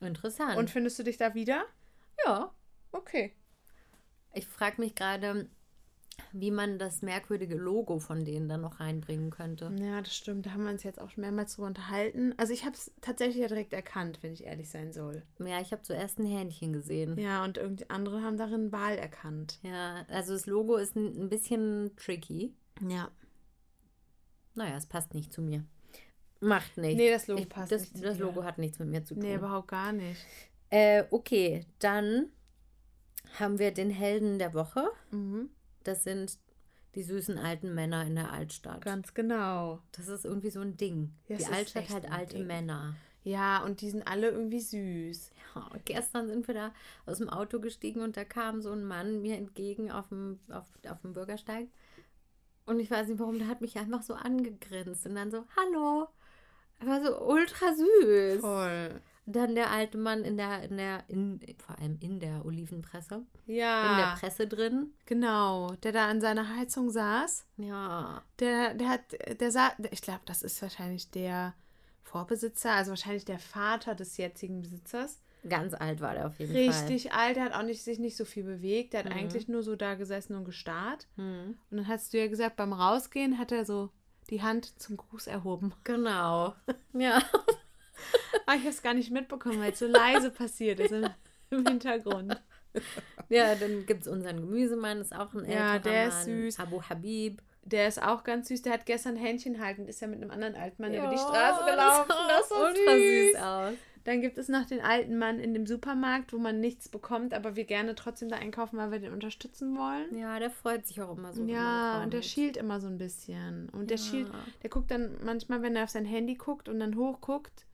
Interessant. Und findest du dich da wieder? ja, Okay. Ich frage mich gerade, wie man das merkwürdige Logo von denen dann noch reinbringen könnte. Ja, das stimmt. Da haben wir uns jetzt auch schon mehrmals drüber unterhalten. Also ich habe es tatsächlich ja direkt erkannt, wenn ich ehrlich sein soll. Ja, ich habe zuerst ein Hähnchen gesehen. Ja, und irgendwie andere haben darin Wahl erkannt. Ja, also das Logo ist ein, bisschen tricky. Ja. Naja, es passt nicht zu mir. Macht nichts. Nee, das Logo ich, passt das, nicht Das. Logo hat nichts mit mir zu tun. Nee, überhaupt gar nicht. äh, okay, dann haben wir den Helden der Woche. Mhm. Das sind Die süßen alten Männer in der Altstadt. Ganz genau. Das ist irgendwie so ein Ding. Ja, die Altstadt hat alte Ding. Männer. Ja, und die sind alle irgendwie süß. Ja, gestern sind wir da aus dem Auto gestiegen und da kam so ein Mann mir entgegen auf dem, auf, auf dem Bürgersteig. Und ich weiß nicht warum, der hat mich einfach so angegrinst und dann so, hallo. Er war so ultra süß. Voll. Dann der alte Mann in der, in der, in, vor allem in der Olivenpresse, in der Ja, Presse drin. genau. Der da an seiner Heizung saß. Ja, Der, der hat, der sah, ich glaube, das ist wahrscheinlich der Vorbesitzer, also wahrscheinlich der Vater des jetzigen Besitzers. ganz alt war der auf jeden Fall. Richtig alt, der hat auch nicht, sich nicht so viel bewegt. Der hat Mhm. eigentlich nur so da gesessen und gestarrt. Hm. Und dann hast du ja gesagt, beim Rausgehen hat er so die Hand zum Gruß erhoben. Genau. [LAUGHS] Ja. Aber ich habe es gar nicht mitbekommen, weil es so leise passiert ist im, im Hintergrund. Ja, dann gibt es unseren Gemüsemann, ist auch ein älterer Ja, der ist Mann. süß. Abu Habib. Der ist auch ganz süß. Der hat gestern Händchen halten, ist ja mit einem anderen alten Mann über die Ja, Straße gelaufen. Das so ultra süß. süß aus. Dann gibt es noch den alten Mann in dem Supermarkt, wo man nichts bekommt, aber wir gerne trotzdem da einkaufen, weil wir den unterstützen wollen. Ja, der freut sich auch immer so. Ja, und der schielt immer so ein bisschen. Und der Ja. schielt, der guckt dann manchmal, wenn er auf sein Handy guckt und dann hochguckt,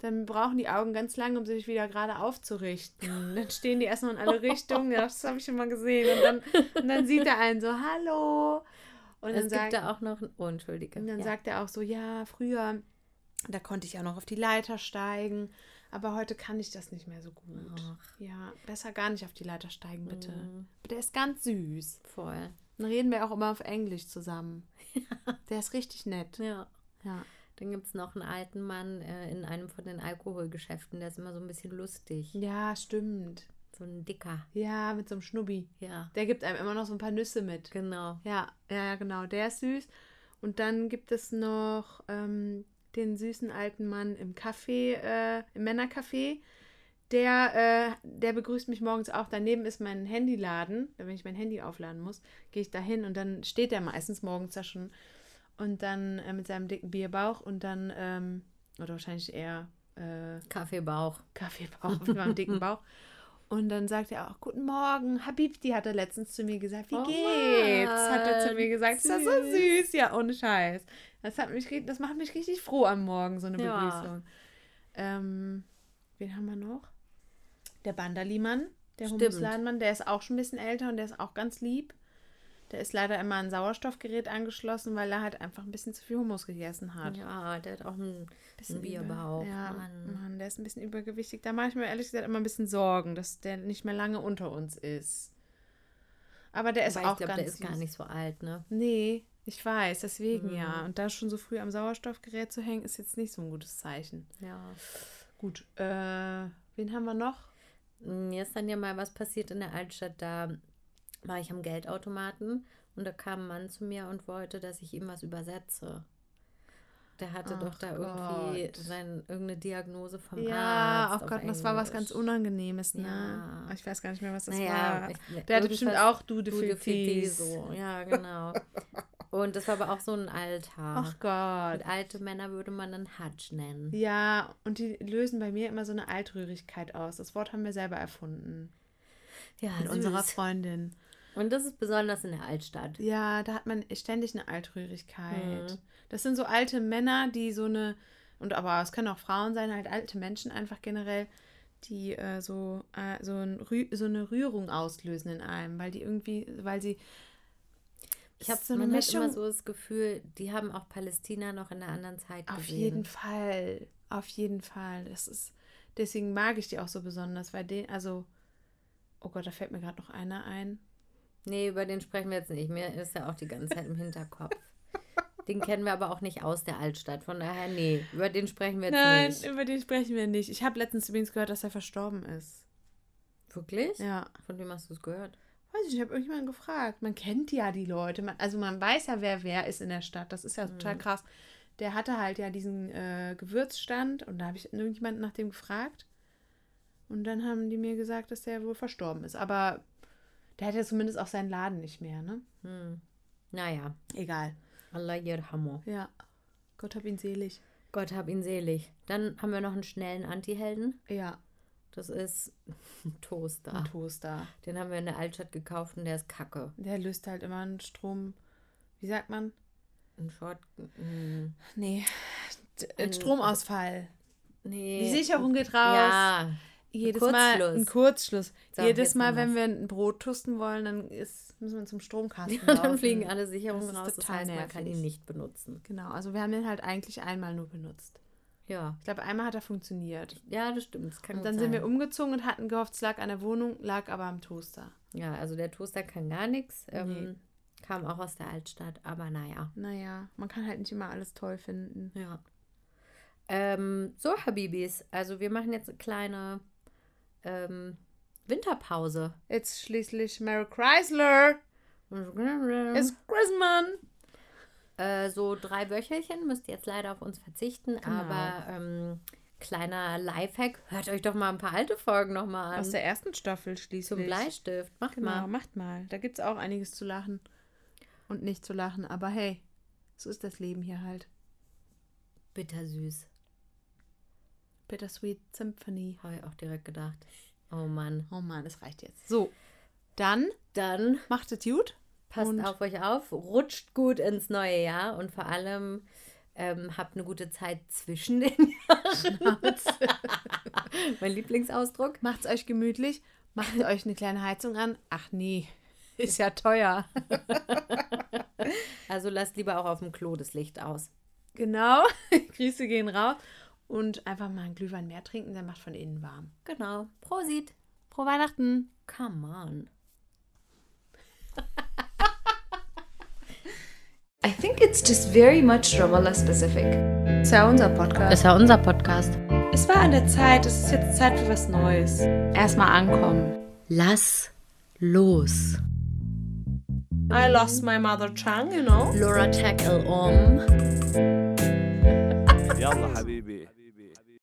dann brauchen die Augen ganz lange, um sich wieder gerade aufzurichten. Dann stehen die erstmal in alle [LAUGHS] Richtungen. Ja, das habe ich schon mal gesehen. Und dann, und dann sieht er einen so, hallo. Und dann, es sagt, gibt da auch noch ein. Oh, Entschuldige. und dann ja. sagt er auch so, ja, früher, da konnte ich auch noch auf die Leiter steigen. Aber heute kann ich das nicht mehr so gut. Ach. Ja, besser gar nicht auf die Leiter steigen, bitte. Mhm. Aber der ist ganz süß. Voll. Dann reden wir auch immer auf Englisch zusammen. [LAUGHS] Der ist richtig nett. Ja. Ja. Dann gibt es noch einen alten Mann äh, in einem von den Alkoholgeschäften, der ist immer so ein bisschen lustig. Ja, stimmt. So ein dicker. Ja, mit so einem Schnubbi. Ja, Der gibt einem immer noch so ein paar Nüsse mit. genau. Ja, ja, genau. Der ist süß. Und dann gibt es noch ähm, den süßen alten Mann im Café, äh, im Männercafé. Der, äh, der begrüßt mich morgens auch. Daneben ist mein Handyladen. Wenn ich mein Handy aufladen muss, gehe ich da hin und dann steht der meistens morgens da schon. Und dann äh, mit seinem dicken Bierbauch und dann, ähm, oder wahrscheinlich eher äh, Kaffeebauch. Kaffeebauch mit meinem dicken Bauch. [LAUGHS] Und dann sagt er auch, guten Morgen, Habibti hat er letztens zu mir gesagt, wie Oh geht's? Hat er zu Mann, mir gesagt, ist das so süß. süß? Ja, ohne Scheiß. Das, hat mich, das macht mich richtig froh am Morgen, so eine Ja. Begrüßung. Ähm, wen haben wir noch? Der Bandali-Mann, der Stimmt. Humusladenmann, der ist auch schon ein bisschen älter und der ist auch ganz lieb. Der ist leider immer an ein Sauerstoffgerät angeschlossen, weil er halt einfach ein bisschen zu viel Hummus gegessen hat. Ja, der hat auch einen, Bisschen Bierbauch. Ja, Mann. Mann. der ist ein bisschen übergewichtig. Da mache ich mir ehrlich gesagt immer ein bisschen Sorgen, dass der nicht mehr lange unter uns ist. Aber der ist Wobei auch ich glaube, ganz der ist gar nicht so alt, ne? Nee, ich weiß, deswegen ja. Mhm. Und da schon so früh am Sauerstoffgerät zu hängen, ist jetzt nicht so ein gutes Zeichen. Ja. Gut, äh, wen haben wir noch? Mir ist dann ja mal was passiert in der Altstadt. Da war ich am Geldautomaten und da kam ein Mann zu mir und wollte, dass ich ihm was übersetze. Der hatte doch Ach da irgendwie Gott. sein, irgendeine Diagnose vom ja, Arzt. oh auf Gott, das war was ganz. Unangenehmes, ne? Ja. Ich weiß gar nicht mehr, was das Naja, war. ich- Der hatte bestimmt auch Dude Dude Fiti, Fitis. so. Ja, genau. [LAUGHS] Und das war aber auch so ein Alter. Ach Gott. Und alte Männer würde man dann Hutch nennen. Ja, und die lösen bei mir immer so eine Altrührigkeit aus. Das Wort haben wir selber erfunden. Ja, Mit süß. unserer Freundin. Und das ist besonders in der Altstadt. Ja, da hat man ständig eine Altrührigkeit. Mhm. Das sind so alte Männer, die so eine, und aber es können auch Frauen sein, halt alte Menschen einfach generell, die äh, so, äh, so, ein so eine Rührung auslösen in einem, weil die irgendwie, weil sie. Ich habe so eine man hat Mischung. immer so das Gefühl, die haben auch Palästina noch in einer anderen Zeit Auf gesehen. jeden Fall. Auf jeden Fall. Das ist, deswegen mag ich die auch so besonders, weil den, also, oh Gott, da fällt mir gerade noch einer ein. Nee, über den sprechen wir jetzt nicht. Mir ist ja auch die ganze Zeit im Hinterkopf. Den kennen wir aber auch nicht aus der Altstadt. Von daher, nee, über den sprechen wir jetzt Nein, nicht. über den sprechen wir nicht. Ich habe letztens übrigens gehört, dass er verstorben ist. Wirklich? Ja. Von wem hast du es gehört? Weiß ich, ich habe irgendjemanden gefragt. Man kennt ja die Leute. Man, also man weiß ja, wer wer ist in der Stadt. Das ist ja total Mhm. krass. Der hatte halt ja diesen äh, Gewürzstand und da habe ich irgendjemanden nach dem gefragt. Und dann haben die mir gesagt, dass der wohl verstorben ist. Aber der hat ja zumindest auch seinen Laden nicht mehr, ne? Hm. Naja, Egal. Allah yirhamu. Ja. Gott hab ihn selig. Gott hab ihn selig. Dann haben wir noch einen schnellen Anti-Helden. Ja. Das ist [LAUGHS] ein Toaster. Ein Toaster. Den haben wir in der Altstadt gekauft und der ist kacke. Der löst halt immer einen Strom. wie sagt man? Ein Short. mm, Nee, Ein- Stromausfall. Nee. Die Sicherung geht raus. Ja. Jedes Kurzschluss. Mal ein Kurzschluss. So, Jedes Mal, wenn wir ein Brot toasten wollen, dann ist, müssen wir zum Stromkasten [LAUGHS] laufen. dann fliegen alle Sicherungen raus. Das total heißt, man kann ihn nicht benutzen. Genau, also wir haben den halt eigentlich einmal nur benutzt. Ja. Ich glaube, einmal hat er funktioniert. Ja, das stimmt. Das Und dann sind wir sein. umgezogen und hatten gehofft, es lag an der Wohnung, lag aber am Toaster. Ja, also der Toaster kann gar nichts. Ähm, Kam auch aus der Altstadt, aber naja. Naja, man kann halt nicht immer alles toll finden. Ja. Ähm, so, Habibis. Also wir machen jetzt eine kleine ähm, Winterpause. Jetzt schließlich Mary Chrysler. It's Christmas. Äh, so drei Wöchelchen müsst ihr jetzt leider auf uns verzichten, Genau. aber ähm, kleiner Lifehack, hört euch doch mal ein paar alte Folgen nochmal an. Aus der ersten Staffel schließlich. Zum Bleistift. Macht Genau, mal. macht mal. Da gibt es auch einiges zu lachen und nicht zu lachen. Aber hey, so ist das Leben hier halt. Bittersüß. Bittersweet Symphony. Habe ich auch direkt gedacht. Oh Mann. Oh Mann, es reicht jetzt. So, dann Dann macht es gut. passt auf euch auf, rutscht gut ins neue Jahr und vor allem ähm, habt eine gute Zeit zwischen den [LAUGHS] Jahren. [LAUGHS] mein Lieblingsausdruck. Macht's euch gemütlich. Macht euch eine kleine Heizung an. Ach nee, [LAUGHS] ist ja teuer. Also lasst lieber auch auf dem Klo das Licht aus. Genau. Grüße gehen raus Und einfach mal einen Glühwein mehr trinken, der macht von innen warm. Genau. Prosit. Frohe Weihnachten. Come on. [LAUGHS] I think it's just very much Ramallah specific. Ist ja unser Podcast. ist ja unser Podcast. Es war an der Zeit. Es ist jetzt Zeit für was Neues. Erstmal ankommen. Lass los. I lost my mother tongue, you know. Laura Tackle um. يلا حبيبي